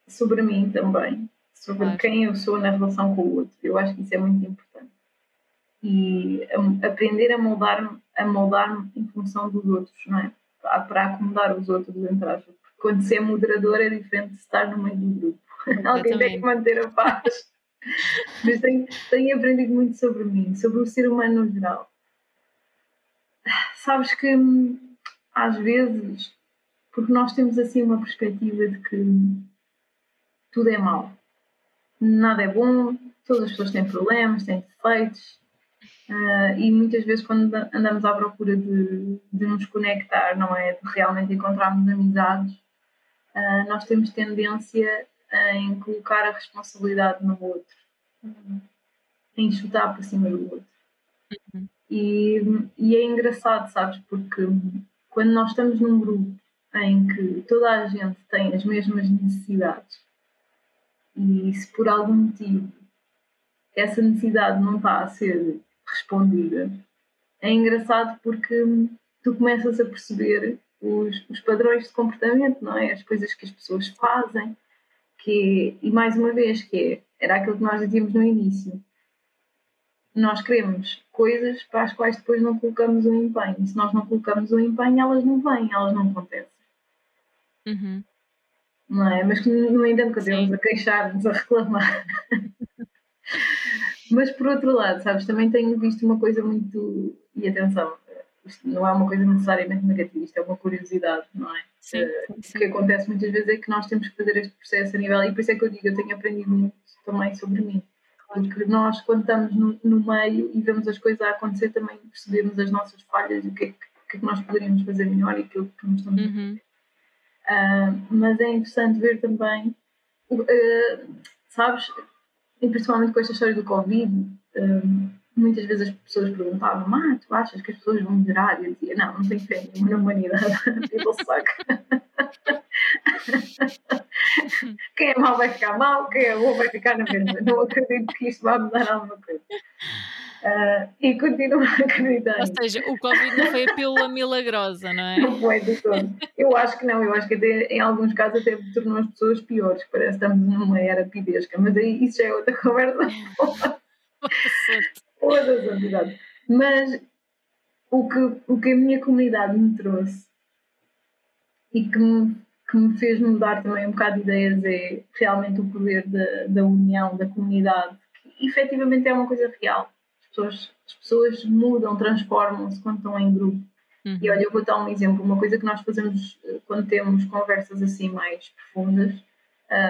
sobre mim também, sobre claro. quem eu sou na relação com o outro. Eu acho que isso é muito importante e aprender a moldar-me a moldar em função dos outros, não é? Para acomodar os outros, entre aspas. Porque quando se é moderador é diferente de estar no meio do grupo. Alguém tem que manter a paz. Mas tenho, tenho aprendido muito sobre mim, sobre o ser humano no geral. Sabes que às vezes, porque nós temos assim uma perspectiva de que tudo é mau, nada é bom, todas as pessoas têm problemas, têm defeitos, Uh, e muitas vezes quando andamos à procura de, de nos conectar, não é? De realmente encontrarmos amizades, uh, nós temos tendência em colocar a responsabilidade no outro, em chutar para cima do outro. Uhum. E, e é engraçado, sabes? Porque quando nós estamos num grupo em que toda a gente tem as mesmas necessidades e se por algum motivo essa necessidade não está a ser respondida. É engraçado porque tu começas a perceber os, os padrões de comportamento, não é? As coisas que as pessoas fazem, que e mais uma vez, que é, era aquilo que nós dizíamos no início. Nós queremos coisas para as quais depois não colocamos o empenho. E se nós não colocamos o empenho, elas não vêm, elas não acontecem. Uhum. Não é? Mas no entanto, continuamos a queixar-nos, a reclamar. Mas por outro lado, sabes, também tenho visto uma coisa muito. E atenção, isto não é uma coisa necessariamente negativa, isto é uma curiosidade, não é? Sim, sim, sim. O que acontece muitas vezes é que nós temos que fazer este processo a nível. E por isso é que eu digo, eu tenho aprendido muito também sobre mim. Porque nós, quando estamos no, no meio e vemos as coisas a acontecer, também percebemos as nossas falhas o que é que, que, é que nós poderíamos fazer melhor e aquilo que nos estamos uhum. Uh, mas é interessante ver também, uh, sabes, e principalmente com esta história do Covid, um, muitas vezes as pessoas perguntavam: Ah, tu achas que as pessoas vão melhorar? E eu dizia: Não, não tenho fé nenhuma na humanidade. People suck. quem é mau vai ficar mau, quem é bom vai ficar na mesma. Não acredito que isto vá mudar alguma coisa. Uh, e continuo a acreditar. Ou seja, o Covid não foi a pílula milagrosa, não é? Não foi de todo. Eu acho que não, eu acho que até, em alguns casos até tornou as pessoas piores, parece que estamos numa era pidesca, mas aí isso já é outra conversa. Todas as entidades. Mas o que, o que a minha comunidade me trouxe e que me, que me fez mudar também um bocado de ideias é realmente o poder da, da união, da comunidade efetivamente é uma coisa real. As pessoas, as pessoas mudam, transformam-se quando estão em grupo. Uhum. E olha, eu vou dar um exemplo. Uma coisa que nós fazemos eh, quando temos conversas assim mais profundas,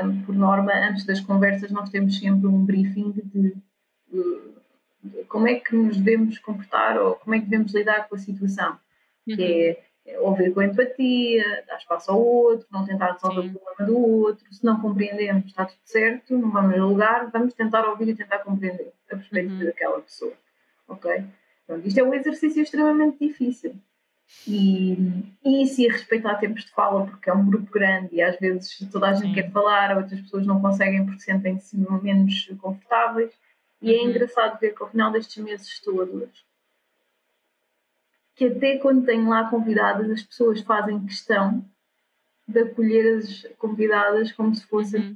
um, por norma, antes das conversas, nós temos sempre um briefing de, de, de, como é que nos devemos comportar ou como é que devemos lidar com a situação. Uhum. Que é ouvir com empatia, dar espaço ao outro, não tentar resolver Sim. o problema do outro. Se não compreendemos, está tudo certo, não vamos julgar, vamos tentar ouvir e tentar compreender a perspectiva uhum. daquela pessoa. Ok? Então, isto é um exercício extremamente difícil. E, e se respeitar tempos de fala, porque é um grupo grande e às vezes toda a gente Sim. quer falar, outras pessoas não conseguem porque sentem-se menos confortáveis. E é uhum. é engraçado ver que ao final destes meses todos que até quando tenho lá convidadas, as pessoas fazem questão de acolher as convidadas como se fosse. Uhum.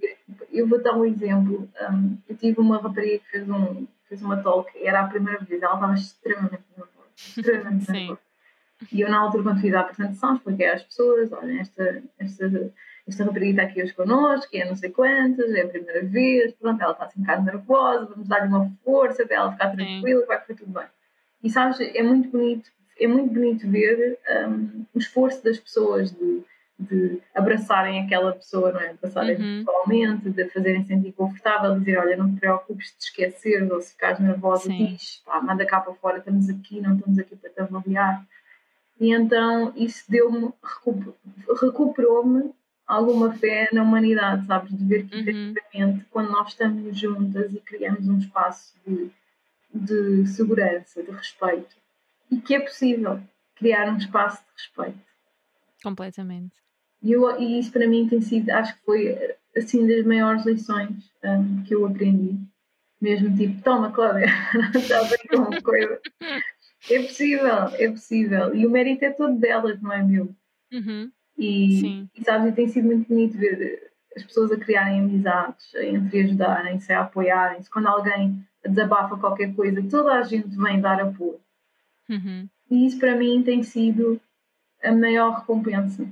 Eu vou dar um exemplo. Um, eu tive uma rapariga que fez, um, fez uma talk, era a primeira vez, ela estava extremamente nervosa. Extremamente nervosa. E eu, na altura, quando fiz a apresentação, expliquei às pessoas: olha, esta, esta, esta rapariga está aqui hoje connosco, é não sei quantas, é a primeira vez, pronto, ela está assim um bocado nervosa, vamos dar-lhe uma força para ela ficar tranquila, Sim. vai correr tudo bem. E sabes, é muito bonito é muito bonito ver um, o esforço das pessoas de, de abraçarem aquela pessoa, não é? Abraçarem uhum. pessoalmente, de fazerem sentir confortável, dizer, olha, não te preocupes de esquecer, ou se ficares nervosa, Sim. diz, pá, manda cá para fora, estamos aqui, não estamos aqui para te avaliar. E então isso deu-me, recuperou-me alguma fé na humanidade, sabes? De ver que, uhum. efetivamente, quando nós estamos juntas e criamos um espaço de, de segurança, de respeito, e que é possível criar um espaço de respeito. Completamente. E, eu, e isso para mim tem sido, acho que foi assim das maiores lições um, que eu aprendi. Mesmo tipo, toma Cláudia, está bem com uma coisa. É possível, é possível. E o mérito é todo delas, não é meu. Uhum. E, Sim. e sabes, e tem sido muito bonito ver as pessoas a criarem amizades, a entre ajudarem-se, a apoiarem-se. Quando alguém desabafa qualquer coisa, toda a gente vem dar apoio. Uhum. E isso para mim tem sido a maior recompensa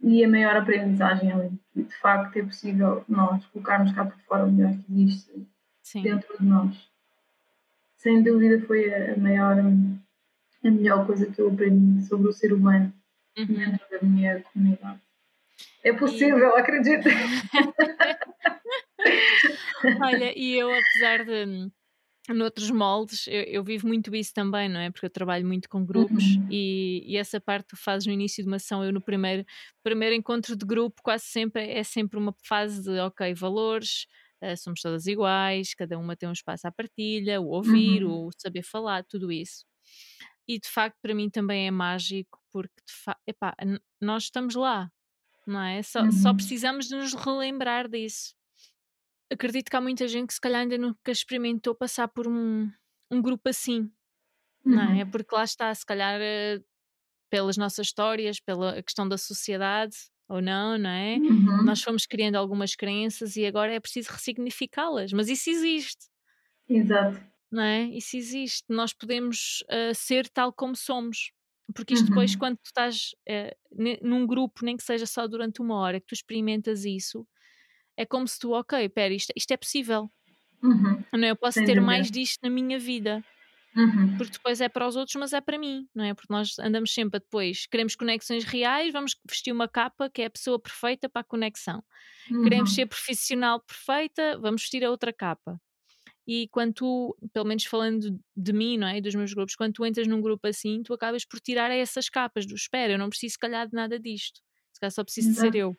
e a maior aprendizagem ali. Que de facto é possível nós colocarmos cá por fora o melhor que existe Sim. dentro de nós. Sem dúvida foi a maior, a melhor coisa que eu aprendi sobre o ser humano uhum. dentro da minha comunidade. É possível, e... acredito. Olha, e eu apesar de noutros moldes, eu, eu, vivo muito isso também, não é? Porque eu trabalho muito com grupos uhum. e, e, essa parte tu fazes no início de uma ação, eu no primeiro, primeiro encontro de grupo quase sempre é sempre uma fase de ok, valores, uh, somos todas iguais, cada uma tem um espaço à partilha, o ouvir, uhum. o saber falar, tudo isso. E de facto para mim também é mágico porque epá, nós estamos lá, não é? Só, uhum. só precisamos de nos relembrar disso acredito que há muita gente que se calhar ainda nunca experimentou passar por um, um grupo assim, uhum. não é? Uhum. Porque lá está, se calhar eh, pelas nossas histórias, pela questão da sociedade ou não, não é? Uhum. Nós fomos criando algumas crenças e agora é preciso ressignificá-las, mas isso existe. Exato. Não é? Isso existe. Nós podemos uh, ser tal como somos. Porque isto depois, uhum. quando tu estás uh, num grupo, nem que seja só durante uma hora, que tu experimentas isso, é como se tu, ok, pera, isto, isto é possível. Uhum. Não é? Eu posso Sem ter dúvida. mais disto na minha vida. Uhum. Porque depois é para os outros, mas é para mim, não é? Porque nós andamos sempre a depois, queremos conexões reais, vamos vestir uma capa que é a pessoa perfeita para a conexão. Uhum. Queremos ser profissional perfeita, vamos vestir a outra capa. E quando tu, pelo menos falando de mim, não é? Dos meus grupos, quando tu entras num grupo assim, tu acabas por tirar essas capas do espera, eu não preciso, se calhar, de nada disto. Se calhar só preciso de ser eu.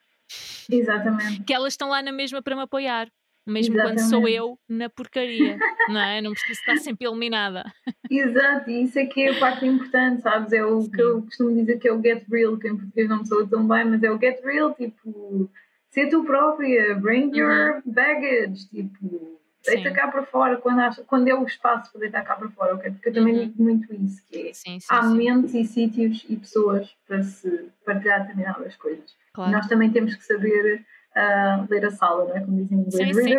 Exatamente. Que elas estão lá na mesma para me apoiar. Mesmo Exatamente. quando sou eu na porcaria, não é? Não preciso estar sempre eliminada. Exato, e isso é que é a parte importante, sabes? É o Sim. que eu costumo dizer que é o get real, que em português não me soa tão bem, mas é o get real, tipo, ser tu própria, bring your uhum. baggage, tipo, deita cá para fora quando, acha, quando é o espaço para deitar cá para fora, ok? Porque eu também uhum. digo muito isso, que é, sim, sim, há sim. momentos e sítios e pessoas para se partilhar determinadas coisas. Claro. Nós também temos que saber uh, ler a sala, não é? Como dizem em inglês. Sim, sim.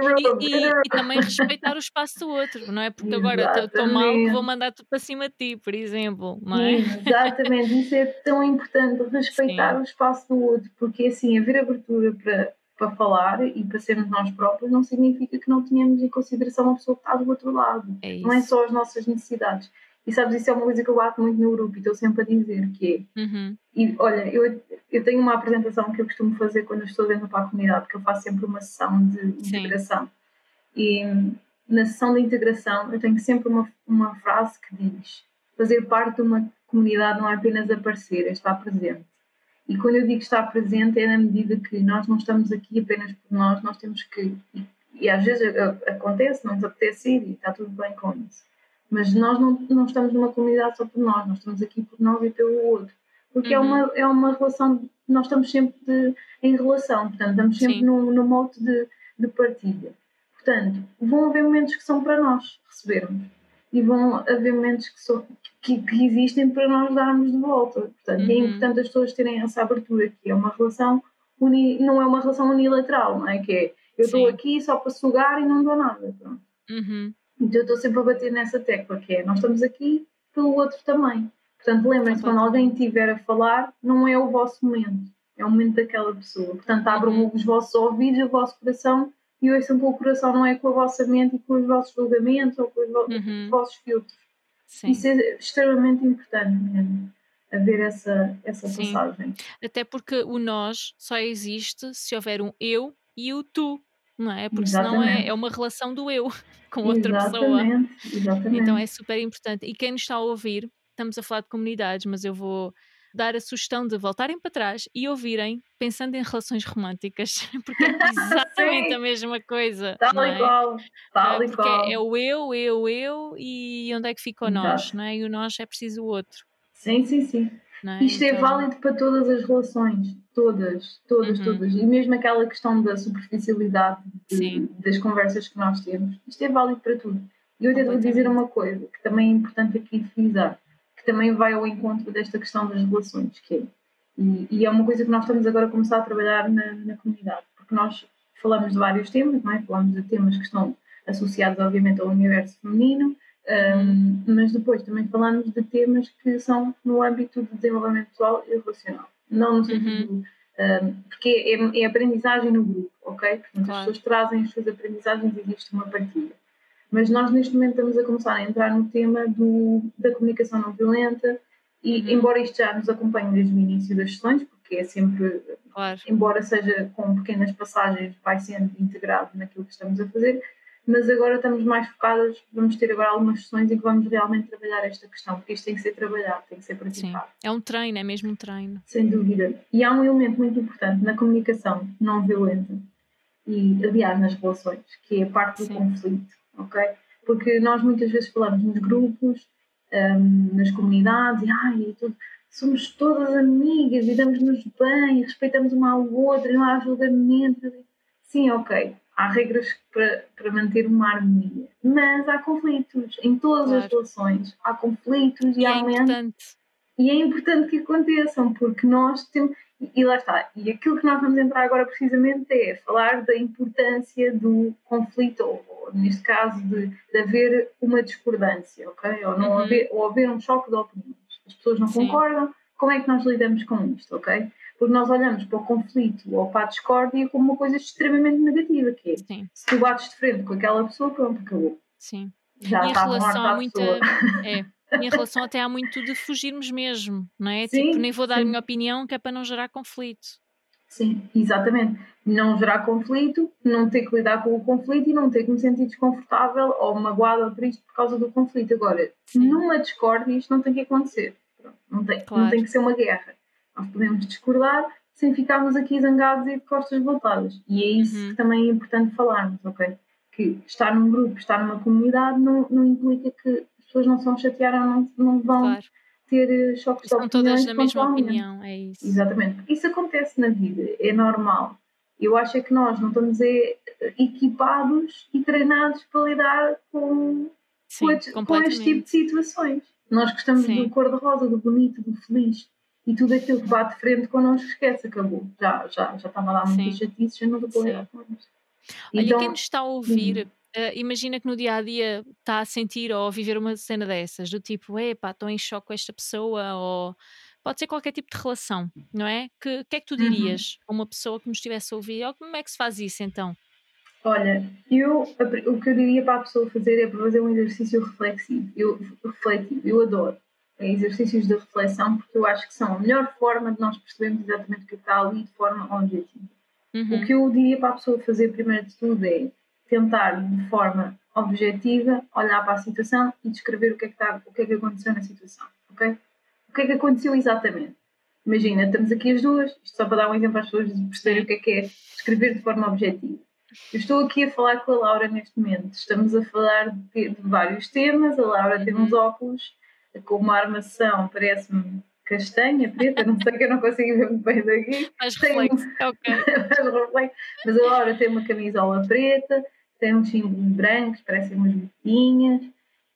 E, e, e, também respeitar o espaço do outro, não é? Porque agora estou mal que vou mandar tudo para cima de ti, por exemplo, não é? Exatamente, isso é tão importante, respeitar sim. o espaço do outro, porque assim, haver abertura para para falar e para sermos nós próprios, não significa que não tenhamos em consideração a pessoa que está do outro lado. É não é só as nossas necessidades. E sabes, isso é uma coisa que eu bato muito no grupo e estou sempre a dizer que é. Uhum. E olha, eu, eu tenho uma apresentação que eu costumo fazer quando eu estou dentro para a comunidade, porque eu faço sempre uma sessão de Sim. integração. E hum, na sessão de integração eu tenho sempre uma, uma frase que diz: fazer parte de uma comunidade não é apenas aparecer, é estar presente. E quando eu digo estar presente é na medida que nós não estamos aqui apenas por nós, nós temos que. E, e às vezes acontece, não nos apetece ir e está tudo bem com isso. Mas nós não, não estamos numa comunidade só por nós, nós estamos aqui por nós e pelo outro. Porque é, Uhum. uma, é uma relação, nós estamos sempre de- em relação, portanto, estamos sempre Sim. no, no modo de, de partilha. Portanto, vão haver momentos que são para nós recebermos e vão haver momentos que, que, que existem para nós darmos de volta. Portanto, é Uhum. importante as pessoas terem essa abertura, que é uma relação, uni, não é uma relação unilateral, não é? Que é eu estou aqui só para sugar e não dou nada. Pronto. Uhum. Então eu estou sempre a bater nessa tecla, que é nós estamos aqui pelo outro também. Portanto, lembrem-se, quando alguém estiver a falar, não é o vosso momento, é o momento daquela pessoa. Portanto, abram Uhum. os vossos ouvidos e o vosso coração e ouçam com o coração, não é com a vossa mente e com os vossos julgamentos ou com os, vo- Uhum. os vossos filtros. Sim. Isso é extremamente importante mesmo, haver essa, essa Sim. passagem. Até porque o nós só existe se houver um eu e o tu, não é? Porque senão é, Exatamente. é uma relação do eu com outra pessoa. exatamente, exatamente. Então é super importante. E quem nos está a ouvir, estamos a falar de comunidades, mas eu vou dar a sugestão de voltarem para trás e ouvirem pensando em relações românticas, porque é exatamente a mesma coisa. Tal é? qual, tal e porque qual. é, é o eu, eu, eu e onde é que fica o nós, Exato. não é? E o nós é preciso o outro, Sim, sim, sim. é? Isto é Então, válido para todas as relações, todas, todas, Uhum. todas. E mesmo aquela questão da superficialidade de- das conversas que nós temos, isto é válido para tudo. E eu devo dizer Completamente. uma coisa que também é importante aqui frisar, que também vai ao encontro desta questão das relações, que é, e, e é uma coisa que nós estamos agora a começar a trabalhar na, na comunidade, porque nós falamos de vários temas, não é? Falamos de temas que estão associados, obviamente, ao universo feminino, um, mas depois também falamos de temas que são no âmbito do desenvolvimento pessoal e relacional. Não no sentido. um, porque é, é aprendizagem no grupo, ok? Portanto, Claro. as pessoas trazem as suas aprendizagens e existe uma partilha. Mas nós, neste momento, estamos a começar a entrar no tema do, da comunicação não violenta, e Uhum. embora isto já nos acompanhe desde o início das sessões, porque é sempre Claro, embora seja com pequenas passagens, vai sendo integrado naquilo que estamos a fazer, mas agora estamos mais focadas, vamos ter agora algumas sessões em que vamos realmente trabalhar esta questão, porque isto tem que ser trabalhado, tem que ser sim. praticado, É um treino, é mesmo um treino. sem dúvida. E há um elemento muito importante na comunicação não violenta, e aliás nas relações, que é a parte do Sim. conflito, ok? Porque nós muitas vezes falamos nos grupos, hum, nas comunidades, e ai, e tudo, somos todas amigas e damos-nos bem, respeitamos uma ao outra, não há julgamento. Sim, ok, há regras para, para manter uma harmonia, mas há conflitos em todas as Claro. relações, há conflitos e, E é há momentos importante. E é importante que aconteçam, porque nós temos. E lá está. E aquilo que nós vamos entrar agora precisamente é falar da importância do conflito, ou, ou neste caso, de, de haver uma discordância, ok? Ou, não Uhum. haver, ou haver um choque de opiniões. As pessoas não Sim. concordam, como é que nós lidamos com isto, ok? Porque nós olhamos para o conflito ou para a discórdia como uma coisa extremamente negativa, que é Sim, se tu bates de frente com aquela pessoa, pronto, acabou. sim. Já e está relação morta a pessoa. É. Em relação até há muito de fugirmos mesmo, não é? Sim, tipo, nem vou dar a sim. minha opinião que é para não gerar conflito. Sim, exatamente. Não gerar conflito, não ter que lidar com o conflito e não ter que me sentir desconfortável ou magoada ou triste por causa do conflito. Agora, Sim. numa discórdia, isto não tem que acontecer. Pronto, Não tem, Claro. não tem que ser uma guerra. Nós podemos discordar sem ficarmos aqui zangados e de costas voltadas. E é isso Uhum. que também é importante falarmos, ok? Que estar num grupo, estar numa comunidade, não, não implica que pessoas não se vão chatear ou não, não vão Claro. ter eh, choques de São todas da mesma opinião, é isso. Exatamente, porque isso acontece na vida, é normal. Eu acho é que nós não estamos é, equipados e treinados para lidar com, Sim, com, este, com este tipo de situações. Nós gostamos Sim. do cor-de-rosa, do bonito, do feliz e tudo aquilo que bate de frente connosco esquece, acabou. Já, já, já estava lá muitas Sim. chatices, eu não vou lidar com isto. Olha, Então, quem nos está a ouvir, eh, imagina que no dia a dia está a sentir ou a viver uma cena dessas, do tipo, epá, estou em choque com esta pessoa, ou pode ser qualquer tipo de relação, não é? Que, que é que tu Uhum. dirias a uma pessoa que nos estivesse a ouvir? Ou como é que se faz isso então? Olha, eu, o que eu diria para a pessoa fazer é para fazer um exercício reflexivo. Eu, refletivo. Eu adoro exercícios de reflexão porque eu acho que são a melhor forma de nós percebermos exatamente o que está ali de forma objetiva. Uhum. O que eu diria para a pessoa fazer primeiro de tudo é tentar de forma objetiva olhar para a situação e descrever o que é que, está, o que, é que aconteceu na situação, ok? O que é que aconteceu exatamente? Imagina, estamos aqui as duas, isto só para dar um exemplo às pessoas de perceberem o que é que é escrever de forma objetiva. Eu estou aqui a falar com a Laura neste momento, estamos a falar de, de vários temas, a Laura tem Uhum. uns óculos com uma armação, parece-me castanha, preta, não sei que eu não consigo ver muito bem daqui, tem um- reflexo, ok. mas reflete. Mas a Laura tem uma camisola preta, tem uns símbolos brancos, parecem umas botinhas,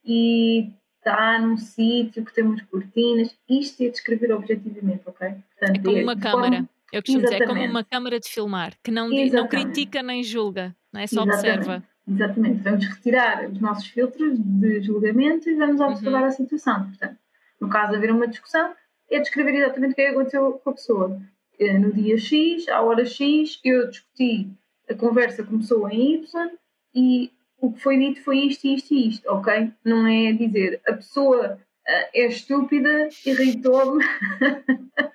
e está num sítio que tem umas cortinas. Isto é descrever objetivamente, ok? Portanto, É como uma câmara. forma- Eu costumo dizer, é como Exatamente. uma câmara de filmar, que não, não Exatamente. critica nem julga, não é? Só Exatamente. observa. Exatamente. Vamos retirar os nossos filtros de julgamento e vamos observar Uhum. a situação. Portanto, no caso de haver uma discussão, é descrever exatamente o que é que aconteceu com a pessoa. Eh, No dia X, à hora X, eu discuti, a conversa começou em Y e o que foi dito foi isto, isto e isto, ok? Não é dizer a pessoa ah, é estúpida, irritou-me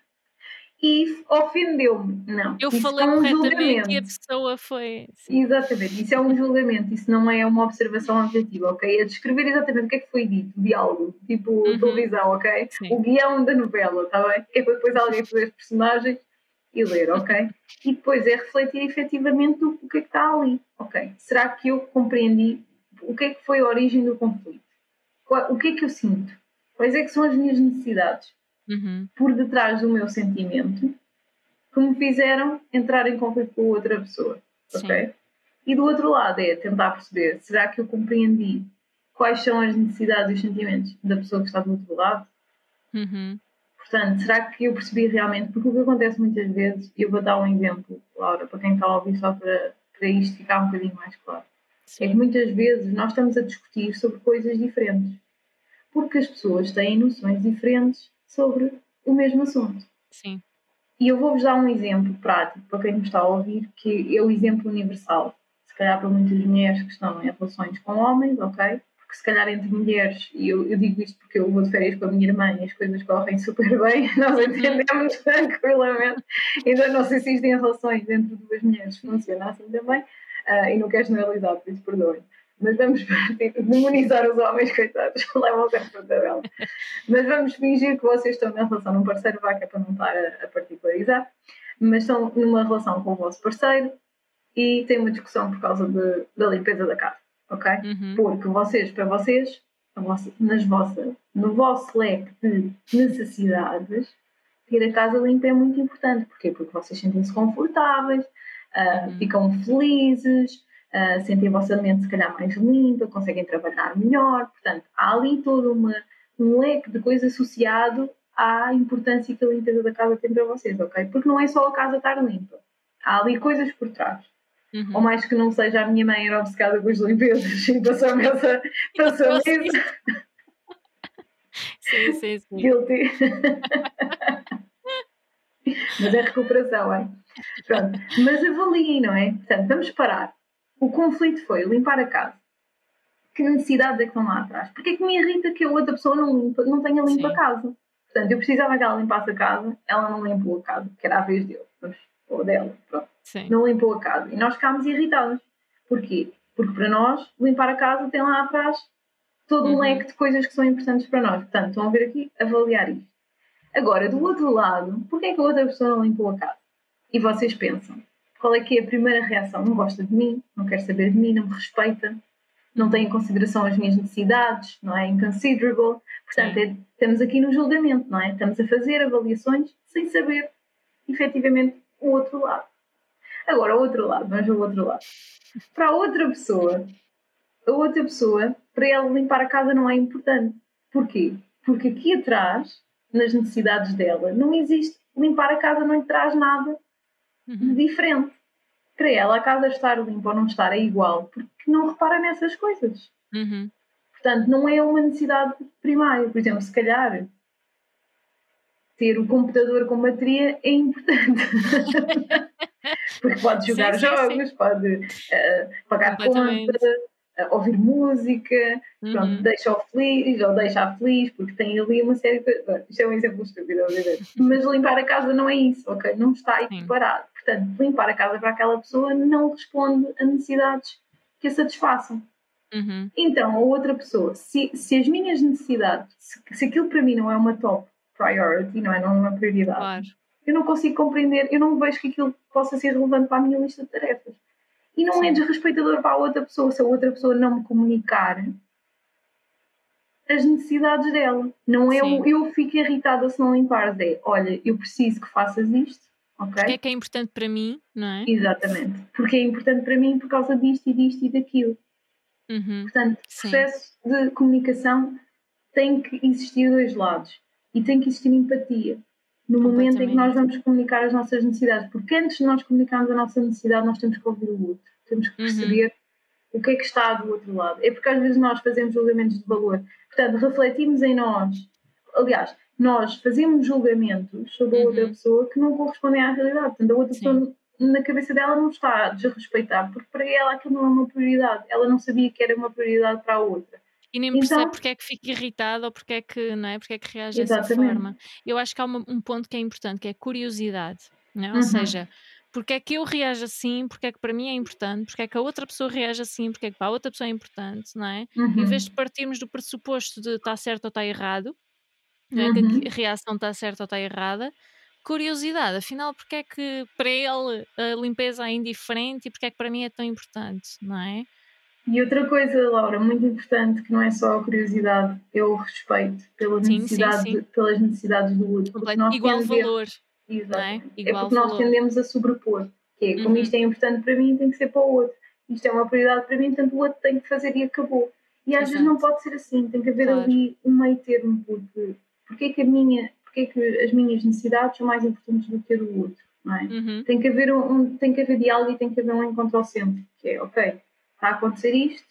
e ofendeu-me. Não. Eu Isso falei é um corretamente e a pessoa foi. sim. Exatamente, isso é um julgamento, isso não é uma observação objetiva, ok? É descrever exatamente o que é que foi dito, o diálogo, tipo Uhum. televisão, ok? Sim. O guião da novela, está bem? É para depois alguém fazer os personagens e ler, ok? E depois é refletir efetivamente o, que é que está ali, ok? Será que eu compreendi o que é que foi a origem do conflito? O que é que eu sinto? Quais é que são as minhas necessidades? Uhum. por detrás do meu sentimento que me fizeram entrar em conflito com outra pessoa. Sim. ok? E do outro lado é tentar perceber: será que eu compreendi quais são as necessidades e os sentimentos da pessoa que está do outro lado? Uhum. Portanto, será que eu percebi realmente? Porque o que acontece muitas vezes, e eu vou dar um exemplo, Laura, para quem está a ouvir, só para, para isto ficar um bocadinho mais claro. É que Sim. muitas vezes nós estamos a discutir sobre coisas diferentes. Porque as pessoas têm noções diferentes sobre o mesmo assunto. Sim. E eu vou-vos dar um exemplo prático para quem me está a ouvir, que é o exemplo universal. Se calhar para muitas mulheres que estão em relações com homens, ok? Porque se calhar entre mulheres, e eu, eu digo isto porque eu vou de férias com a minha irmã e as coisas correm super bem, nós entendemos tranquilamente. Então não sei se isto em relações entre duas mulheres funciona assim também, ah, e não quero generalizar, por isso perdoem. Mas vamos partir- demonizar os homens, coitados, levam sempre para tabela. Mas vamos fingir que vocês estão na relação num parceiro vaca para não estar a, a particularizar, mas estão numa relação com o vosso parceiro e têm uma discussão por causa de, da limpeza da casa, ok? Uhum. Porque vocês, para vocês, vossa- nas vossa, no vosso leque de necessidades, ter a casa limpa é muito importante. Porquê? Porque vocês sentem-se confortáveis, ah, Uhum. ficam felizes, ah, sentem a vossa mente se calhar mais limpa, conseguem trabalhar melhor. Portanto, há ali todo uma, um leque de coisas associado à importância que a limpeza da casa tem para vocês, ok? Porque não é só a casa estar limpa. Há ali coisas por trás. Uhum. Ou mais que não seja, a minha mãe era obcecada com as limpezas e passou-me essa, passou isso. Sim, sim, sim. Guilty. Mas é recuperação, é? Pronto. Mas avaliem, não é? Portanto, vamos parar. O conflito foi limpar a casa. Que necessidades é que estão lá atrás? Porque é que me irrita que a outra pessoa não, limpa, não tenha limpa Sim. a casa? Portanto, eu precisava que ela limpasse a casa, ela não limpou a casa, que era a vez dele, ou dela, pronto Sim. não limpou a casa. E nós ficámos irritados. Porquê? Porque para nós, limpar a casa tem lá atrás todo um Uhum. leque de coisas que são importantes para nós. Portanto, estão a ver aqui, avaliar isto. Agora, do outro lado, porquê é que a outra pessoa não limpou a casa? E vocês pensam, qual é que é a primeira reação? Não gosta de mim, não quer saber de mim, não me respeita, não tem em consideração as minhas necessidades, não é? Inconsiderable. Portanto, é, estamos aqui no julgamento, não é? Estamos a fazer avaliações sem saber, efetivamente, o outro lado. Agora, o outro lado, vamos ao outro lado. Para a outra pessoa, a outra pessoa, para ela limpar a casa não é importante. Porquê? Porque aqui atrás, nas necessidades dela, não existe. Limpar a casa não lhe traz nada de Uhum. diferente. Para ela, a casa estar limpa ou não estar é igual, porque não repara nessas coisas. Uhum. Portanto, não é uma necessidade primária. Por exemplo, se calhar, ter o computador com bateria é importante. Porque pode jogar sim, jogos, sim. pode uh, pagar conta, uh, ouvir música, uhum. pronto, deixa-o feliz ou deixa-a feliz, porque tem ali uma série de coisas. Isto é um exemplo estúpido, obviamente. Mas limpar a casa não é isso, ok? Não está aí preparado. Portanto, limpar a casa para aquela pessoa não responde a necessidades que a satisfaçam. Uhum. Então, a outra pessoa, se, se as minhas necessidades, se, se aquilo para mim não é uma top priority, não é? Não é uma prioridade. Claro. Eu não consigo compreender, eu não vejo que aquilo possa ser relevante para a minha lista de tarefas. E não é Sim. é desrespeitador para a outra pessoa se a outra pessoa não me comunicar as necessidades dela. Não é o, eu fico irritada se não limpares, é olha, eu preciso que faças isto, ok? Porque é que é importante para mim, não é? Exatamente. Porque é importante para mim por causa disto e disto e daquilo. Uhum. Portanto, o processo de comunicação tem que existir dois lados e tem que existir empatia no momento em que nós vamos comunicar as nossas necessidades, porque antes de nós comunicarmos a nossa necessidade, nós temos que ouvir o outro, temos que uhum. perceber uhum. o que é que está do outro lado. É porque às vezes nós fazemos julgamentos de valor, portanto, refletimos em nós, aliás, nós fazemos julgamentos sobre a outra uhum. pessoa que não correspondem à realidade, portanto, a outra Sim. pessoa na cabeça dela não está a desrespeitar, porque para ela aquilo não é uma prioridade, ela não sabia que era uma prioridade para a outra. E nem percebe então, porque é que fica irritado ou porque é que, não é? porque é que reage exatamente. dessa forma. Eu acho que há uma, um ponto que é importante, que é curiosidade. Não é? Ou uhum. seja, porque é que eu reajo assim, porque é que para mim é importante, porque é que a outra pessoa reage assim, porque é que para a outra pessoa é importante, não é? Uhum. Em vez de partirmos do pressuposto de está certo ou está errado, não é? Uhum. que a reação está certa ou está errada, curiosidade, afinal, porque é que para ele a limpeza é indiferente e porque é que para mim é tão importante, não é? E outra coisa, Laura, muito importante, que não é só a curiosidade, é o respeito pela sim, necessidade, sim, sim. pelas necessidades do outro. Igual valor. Exato. É? é porque nós tendemos a sobrepor, que é como uhum. isto é importante para mim, tem que ser para o outro. Isto é uma prioridade para mim, portanto o outro tem que fazer e acabou. E às Exato. vezes não pode ser assim, tem que haver claro. ali um meio termo, porque, porque é que a minha porque é que as minhas necessidades são mais importantes do que a do outro, é? Uhum. Tem, que haver um, tem que haver diálogo e tem que haver um encontro ao centro, que é, ok, está a acontecer isto,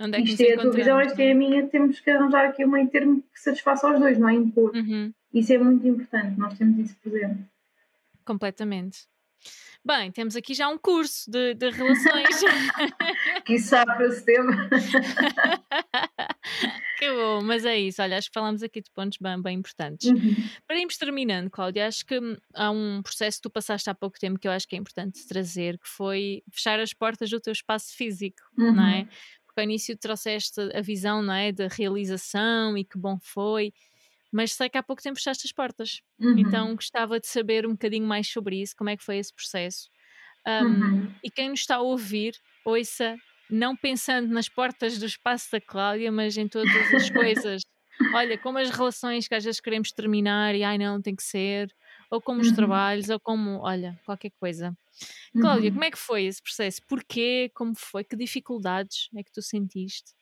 é isto é a tua visão, isto é a minha, temos que arranjar aqui um meio termo que satisfaça aos dois, não é impor. Uhum. Isso é muito importante, nós temos isso presente. Completamente. Bem, temos aqui já um curso de, de relações. que sabe para esse tema. que bom, mas é isso. Olha, acho que falamos aqui de pontos bem, bem importantes. Uhum. Para irmos terminando, Cláudia, acho que há um processo que tu passaste há pouco tempo que eu acho que é importante trazer, que foi fechar as portas do teu espaço físico, uhum. não é? Porque ao início trouxeste a visão, não é? Da realização e que bom foi mas sei que há pouco tempo fechaste as portas. Uhum. Então gostava de saber um bocadinho mais sobre isso, como é que foi esse processo. Um, uhum. E quem nos está a ouvir, ouça, não pensando nas portas do espaço da Cláudia, mas em todas as coisas. Olha, como as relações que às vezes queremos terminar e ai não, tem que ser, ou como os uhum. trabalhos, ou como, olha, qualquer coisa. Cláudia, uhum. como é que foi esse processo? Porquê? Como foi? Que dificuldades é que tu sentiste?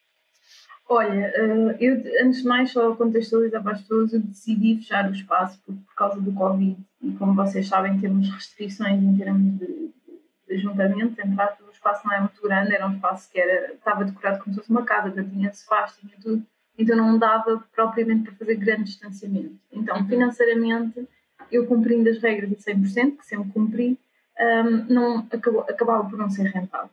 Olha, eh, eu antes de mais só contextualizar para as pessoas, eu decidi fechar o espaço por, por causa do Covid e como vocês sabem temos restrições em termos de, de ajuntamento, entre o espaço não é muito grande, era um espaço que era, estava decorado como se fosse uma casa, portanto tinha sofás, tinha tudo, então não dava propriamente para fazer grande distanciamento. Então, uhum. financeiramente, eu cumprindo as regras de 100%, que sempre cumpri, um, não, acabou, acabava por não ser rentável.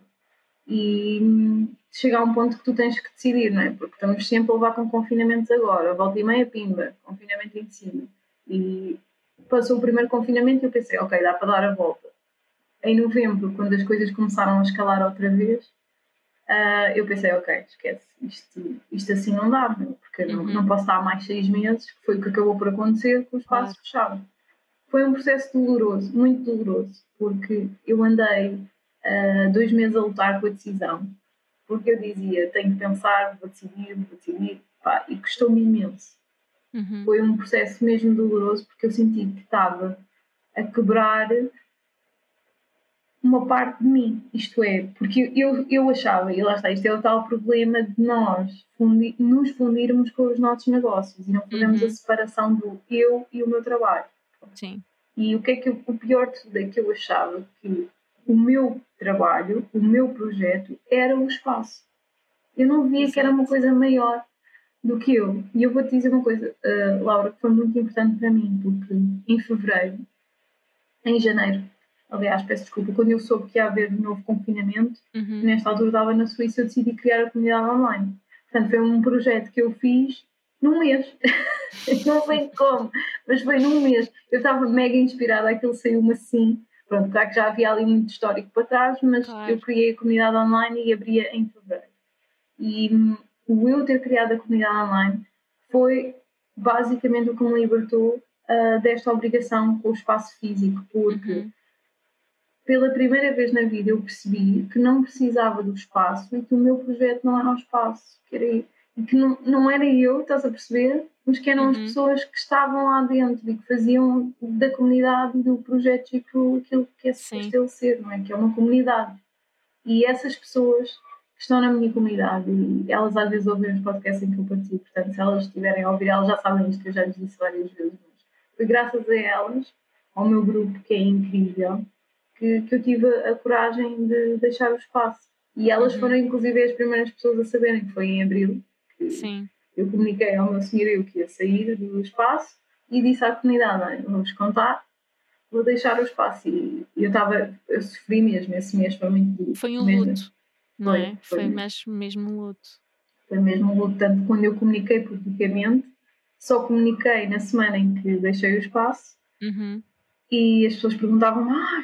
E chega a um ponto que tu tens que decidir, não é? Porque estamos sempre a levar com confinamentos agora, volta e meia pimba, confinamento em cima. E passou o primeiro confinamento e eu pensei, ok, dá para dar a volta. Em novembro, quando as coisas começaram a escalar outra vez, uh, eu pensei, ok, esquece, isto, isto assim não dá, porque uhum. não, não posso estar mais seis meses, que foi o que acabou por acontecer com os espaço claro. fechado. Foi um processo doloroso, muito doloroso, porque eu andei uh, dois meses a lutar com a decisão porque eu dizia, tenho que pensar, vou decidir, vou decidir, pá, e custou-me imenso. Uhum. Foi um processo mesmo doloroso porque eu senti que estava a quebrar uma parte de mim, isto é, porque eu, eu achava, e lá está, isto é o tal problema de nós fundi, nos fundirmos com os nossos negócios e não fazemos uhum. a separação do eu e o meu trabalho. Sim. E o que é que eu, o pior de tudo é que eu achava que o meu trabalho, o meu projeto era o espaço. Eu não via Exato. que era uma coisa maior. do que eu. E eu vou-te dizer uma coisa, uh, Laura, que foi muito importante para mim, porque em fevereiro, em janeiro, aliás, peço desculpa, quando eu soube que ia haver um novo confinamento, uhum. nesta altura estava na Suíça, eu decidi criar a comunidade online. Portanto, foi um projeto que eu fiz num mês. não sei como, mas foi num mês. Eu estava mega inspirada, aquilo saiu-me assim. Pronto, claro que já havia ali muito histórico para trás, mas claro. eu criei a comunidade online e abria em fevereiro. E hum, o eu ter criado a comunidade online foi basicamente o que me libertou uh, desta obrigação com o espaço físico, porque uhum. Pela primeira vez na vida eu percebi que não precisava do espaço e que o meu projeto não era o espaço, que era que não, não era eu, estás a perceber? Mas que eram uhum. as pessoas que estavam lá dentro e que faziam da comunidade do projeto aquilo, aquilo que é suposto ser, não é? Que é uma comunidade. E essas pessoas que estão na minha comunidade, e elas às vezes ouvem os podcasts em que eu participo, portanto, se elas estiverem a ouvir, elas já sabem isto que eu já lhes disse várias vezes, mas foi graças a elas, ao meu grupo, que é incrível, que, que eu tive a coragem de deixar o espaço. E elas uhum. foram, inclusive, as primeiras pessoas a saberem que foi em abril Sim. Eu comuniquei ao meu senhorio que ia sair do espaço e disse à comunidade: vamos contar, vou deixar o espaço. E eu estava, eu sofri mesmo, esse mês foi muito duro. Foi um mesmo. luto, não é? Foi, foi mesmo, mesmo um luto. Foi mesmo um luto, tanto quando eu comuniquei publicamente, só comuniquei na semana em que deixei o espaço. Uhum. E as pessoas perguntavam: ah,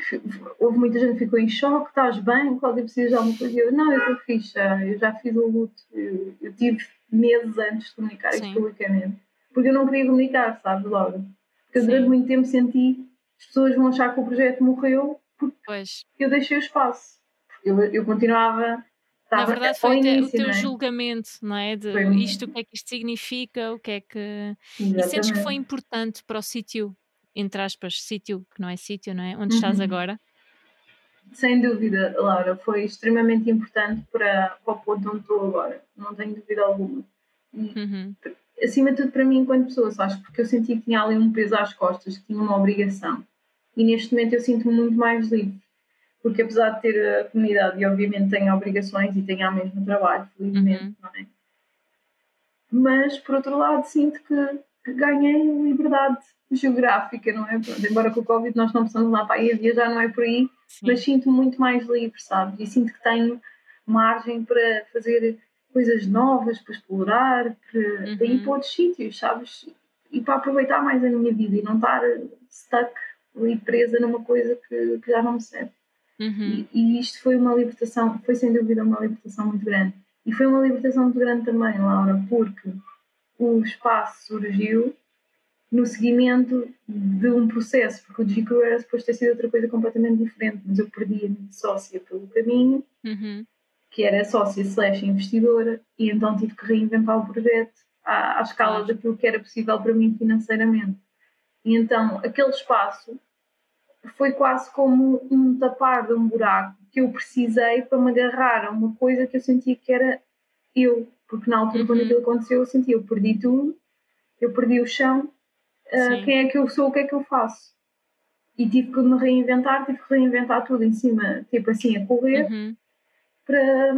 houve muita gente que ficou em choque, estás bem? Cláudia, precisas de alguma coisa? E eu: não, eu estou fixe, eu já fiz o luto, eu, eu tive meses antes de comunicar Sim. isto publicamente. Porque eu não queria comunicar, sabes, logo. Porque Sim. durante muito tempo senti as pessoas vão achar que o projeto morreu porque pois. eu deixei o espaço. Eu, eu continuava. Na verdade, foi início, o teu é? julgamento, não é? De foi isto, o que é que isto significa, o que é que. Exatamente. E sentes que foi importante para o sítio, entre aspas, sítio que não é sítio, não é? Onde uhum. estás agora? Sem dúvida, Laura, foi extremamente importante para, para o ponto onde estou agora, não tenho dúvida alguma. E, uhum. Acima de tudo, para mim, enquanto pessoa, acho porque eu senti que tinha ali um peso às costas, que tinha uma obrigação. E neste momento eu sinto-me muito mais livre, porque apesar de ter a comunidade, e obviamente tenho obrigações e tenho ao mesmo trabalho, felizmente, uhum. não é? Mas, por outro lado, sinto que ganhei liberdade geográfica, não é? Embora com o Covid nós não possamos lá para ir viajar, não é por aí, Sim. mas sinto-me muito mais livre, sabes? E sinto que tenho margem para fazer coisas novas, para explorar, para, uhum. para ir uhum. para outros sítios, sabes? E para aproveitar mais a minha vida e não estar stuck ali presa numa coisa que, que já não me serve. Uhum. E, e, isto foi uma libertação, foi sem dúvida uma libertação muito grande. E foi uma libertação muito grande também, Laura, porque o espaço surgiu no seguimento de um processo, porque o GQ era suposto ter sido outra coisa completamente diferente, mas eu perdi a minha sócia pelo caminho, uhum. que era sócia slash investidora, e então tive que reinventar o projeto à, à escala daquilo que era possível para mim financeiramente. E então aquele espaço foi quase como um tapar de um buraco que eu precisei para me agarrar a uma coisa que eu sentia que era eu, porque na altura uhum. quando aquilo aconteceu eu sentia eu perdi tudo, eu perdi o chão uh, quem é que eu sou, o que é que eu faço. E tive que me reinventar, tive que reinventar tudo em cima, tipo assim, a correr, uhum. para,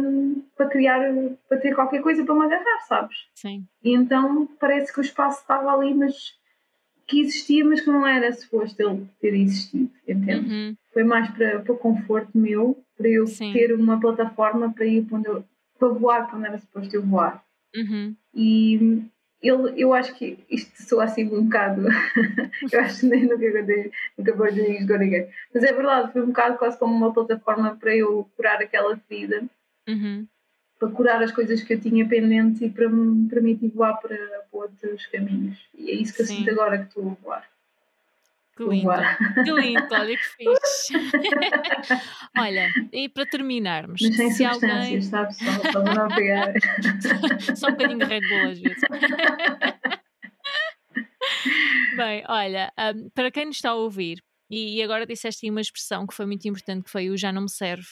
para criar, para ter qualquer coisa para me agarrar, sabes? Sim. E então parece que o espaço estava ali, mas que existia, mas que não era suposto ele ter existido, entende? Uhum. Foi mais para, para conforto meu, para eu Sim. ter uma plataforma para ir para, onde eu, para voar para onde era suposto eu voar. Uhum. E, ele, eu acho que isto soa assim um bocado. eu acho que nem nunca nunca vou dizer com ninguém. Mas é verdade, foi um bocado quase como uma plataforma para eu curar aquela ferida, uhum. para curar as coisas que eu tinha pendentes e para me permitir voar para, para outros caminhos. E é isso que Sim. eu sinto agora que estou a voar. Que lindo, que lindo, olha que fixe. olha, e para terminarmos, Mas sem se alguém. Sabe? Só, só não pegar. só um bocadinho de Red Bull às vezes. Bem, olha, um, para quem nos está a ouvir, e, e agora disseste uma expressão que foi muito importante, que foi o já não me serve.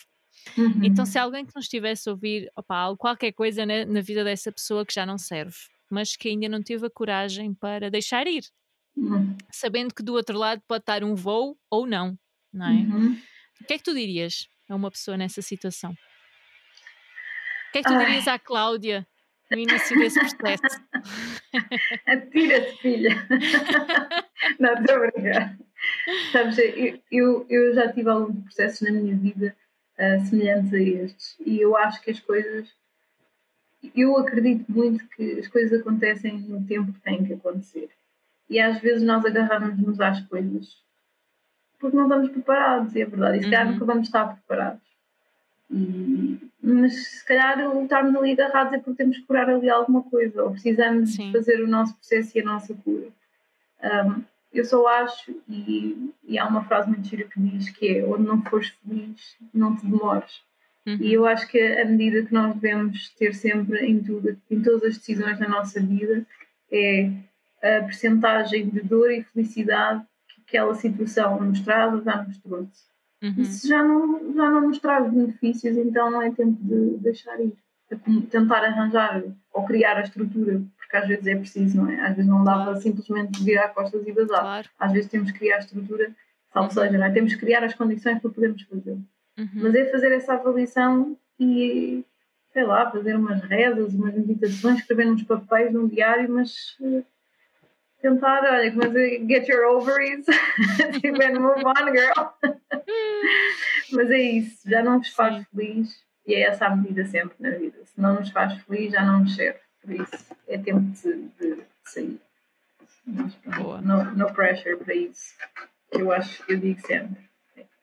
Uhum. Então, se alguém que nos estivesse a ouvir, opa, qualquer coisa na, na vida dessa pessoa que já não serve, mas que ainda não teve a coragem para deixar ir, uhum. sabendo que do outro lado pode estar um voo ou não, não é? Uhum. O que é que tu dirias a uma pessoa nessa situação? O que é que tu dirias à Cláudia no início desse processo. Atira-te, filha. Não, estou a brincar. Sabes, eu, eu já tive alguns processos na minha vida uh, semelhantes a estes e eu acho que as coisas. Eu acredito muito que as coisas acontecem no tempo que têm que acontecer. E às vezes nós agarramos-nos às coisas porque não estamos preparados, e é verdade. E se calhar uhum. nunca vamos estar preparados. E, mas se calhar estarmos ali agarrados é porque temos que curar ali alguma coisa, ou precisamos Sim. fazer o nosso processo e a nossa cura. Um, eu só acho, e, e, há uma frase muito gira que diz que é onde não fores feliz, não te demores. Uhum. E eu acho que a medida que nós devemos ter sempre em tudo, em todas as decisões da nossa vida, é a percentagem de dor e felicidade aquela situação nos traz ou já nos trouxe. Uhum. E se já não, já não nos traz benefícios, então não é tempo de deixar ir. É tentar arranjar ou criar a estrutura, porque às vezes é preciso, não é? Às vezes não dá claro. para simplesmente virar costas e vazar. Claro. Às vezes temos que criar a estrutura, salvo uhum. seja, não é? Temos que criar as condições para podermos fazer. Uhum. Mas é fazer essa avaliação e, sei lá, fazer umas rezas, umas meditações, escrever uns papéis num diário, mas eh, tentar, olha, mas get your ovaries tipo, and move on, girl. mas é isso, já não vos faz Sim. feliz e é essa a medida sempre na vida. Se não nos faz feliz, já não nos serve. Por isso, é tempo de, de, sair. Mas, no, no pressure para isso. Eu acho que eu digo sempre.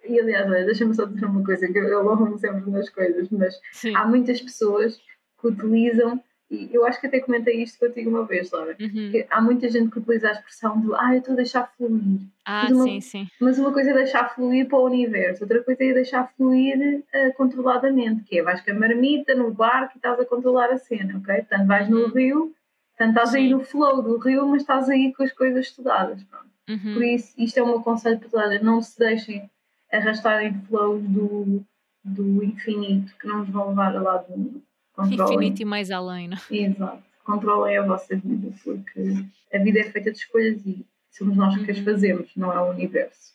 E aliás, deixa-me só dizer uma coisa, que eu louvo sempre nas coisas, mas Sim. há muitas pessoas que utilizam e eu acho que até comentei isto contigo uma vez, Laura. Uhum. Que há muita gente que utiliza a expressão de ah, eu estou a deixar fluir. Ah, mas uma, sim, sim. Mas uma coisa é deixar fluir para o universo, outra coisa é deixar fluir uh, controladamente, que é vais com a marmita no barco e estás a controlar a cena, ok? Portanto, vais no uhum. rio, portanto, estás sim. aí no flow do rio, mas estás aí com as coisas estudadas. Uhum. Por isso, isto é um meu conselho para toda gente: não se deixem arrastar em flows do, do infinito que não nos vão levar a lado nenhum. Controlem. Infinito e mais além, não? Exato. Controlem a vossa vida, porque a vida é feita de escolhas e somos nós que as uhum. fazemos, não é o universo.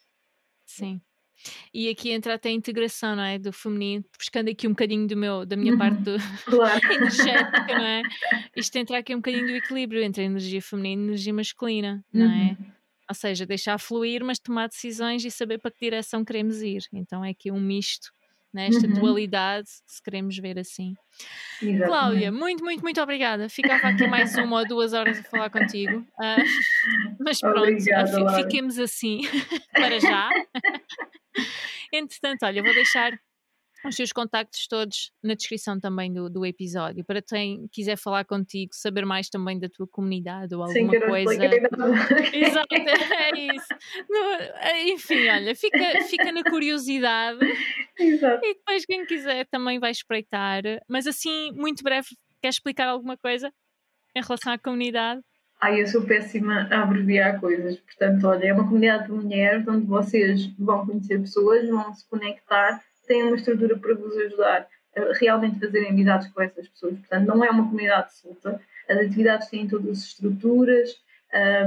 Sim. E aqui entra até a integração, não é? Do feminino, buscando aqui um bocadinho do meu, da minha parte do claro. energética, não é? Isto entra aqui um bocadinho do equilíbrio entre a energia feminina e a energia masculina, não é? Uhum. Ou seja, deixar fluir, mas tomar decisões e saber para que direção queremos ir. Então é aqui um misto nesta uhum. dualidade, se queremos ver assim. Exatamente. Cláudia, muito, muito, muito obrigada. Ficava aqui mais uma ou duas horas a falar contigo. Uh, mas pronto, Obrigada, fiquemos assim para já. Entretanto, olha, vou deixar os seus contactos todos na descrição também do, do episódio, para quem quiser falar contigo, saber mais também da tua comunidade ou alguma coisa. Exato, é isso. No, é, enfim, olha, fica, fica na curiosidade. Exato. E depois quem quiser também vai espreitar. Mas assim, muito breve, quer explicar alguma coisa em relação à comunidade? Ai, eu sou péssima a abreviar coisas, portanto, olha, é uma comunidade de mulheres onde vocês vão conhecer pessoas, vão se conectar têm uma estrutura para vos ajudar a realmente fazerem amizades com essas pessoas. Portanto, não é uma comunidade solta. As atividades têm todas as estruturas,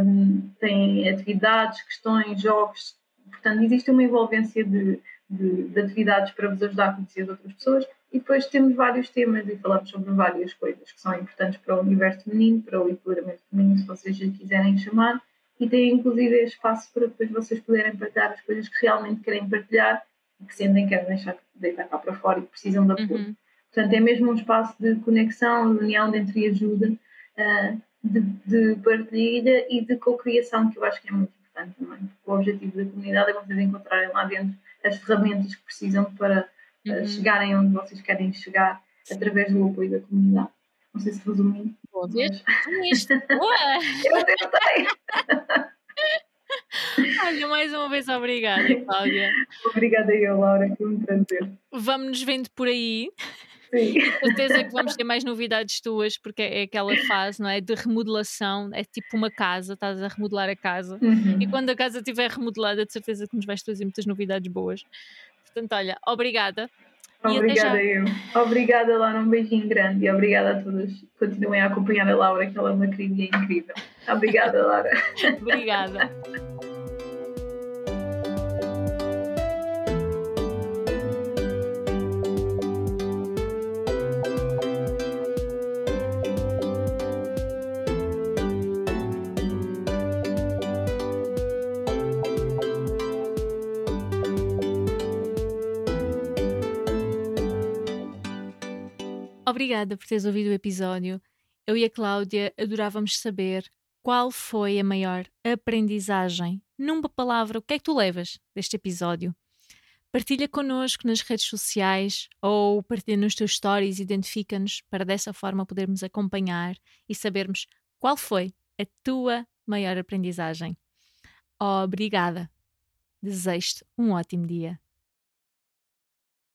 um, têm atividades, questões, jogos. Portanto, existe uma envolvência de, de, de, atividades para vos ajudar a conhecer as outras pessoas. E depois temos vários temas e falamos sobre várias coisas que são importantes para o universo feminino, para o empoderamento feminino, se vocês quiserem chamar. E tem inclusive espaço para depois vocês poderem partilhar as coisas que realmente querem partilhar que sentem que querem deixar deitar cá para fora e que precisam de apoio. Uhum. Portanto, é mesmo um espaço de conexão, de união dentro e ajuda, uh, de, de, partilha e de co-criação, que eu acho que é muito importante também. O objetivo da comunidade é vocês encontrarem lá dentro as ferramentas que precisam para uh, uhum. chegarem onde vocês querem chegar através do apoio da comunidade. Não sei se resumi. Boa, mas... eu tentei! Olha, mais uma vez obrigada, Cláudia. Obrigada eu, Laura, foi um prazer. Vamos nos vendo por aí. Sim. Certeza que vamos ter mais novidades tuas, porque é aquela fase, não é? De remodelação, é tipo uma casa, estás a remodelar a casa. Uhum. E quando a casa estiver remodelada, de certeza que nos vais trazer muitas novidades boas. Portanto, olha, obrigada. Obrigada eu. Obrigada, Laura. Um beijinho grande e obrigada a todos. Continuem a acompanhar a Laura, que ela é uma querida e incrível. Obrigada, Laura. obrigada. Obrigada por teres ouvido o episódio. Eu e a Cláudia adorávamos saber qual foi a maior aprendizagem. Numa palavra, o que é que tu levas deste episódio? Partilha connosco nas redes sociais ou partilha nos teus stories, identifica-nos para dessa forma podermos acompanhar e sabermos qual foi a tua maior aprendizagem. Obrigada. Desejo-te um ótimo dia.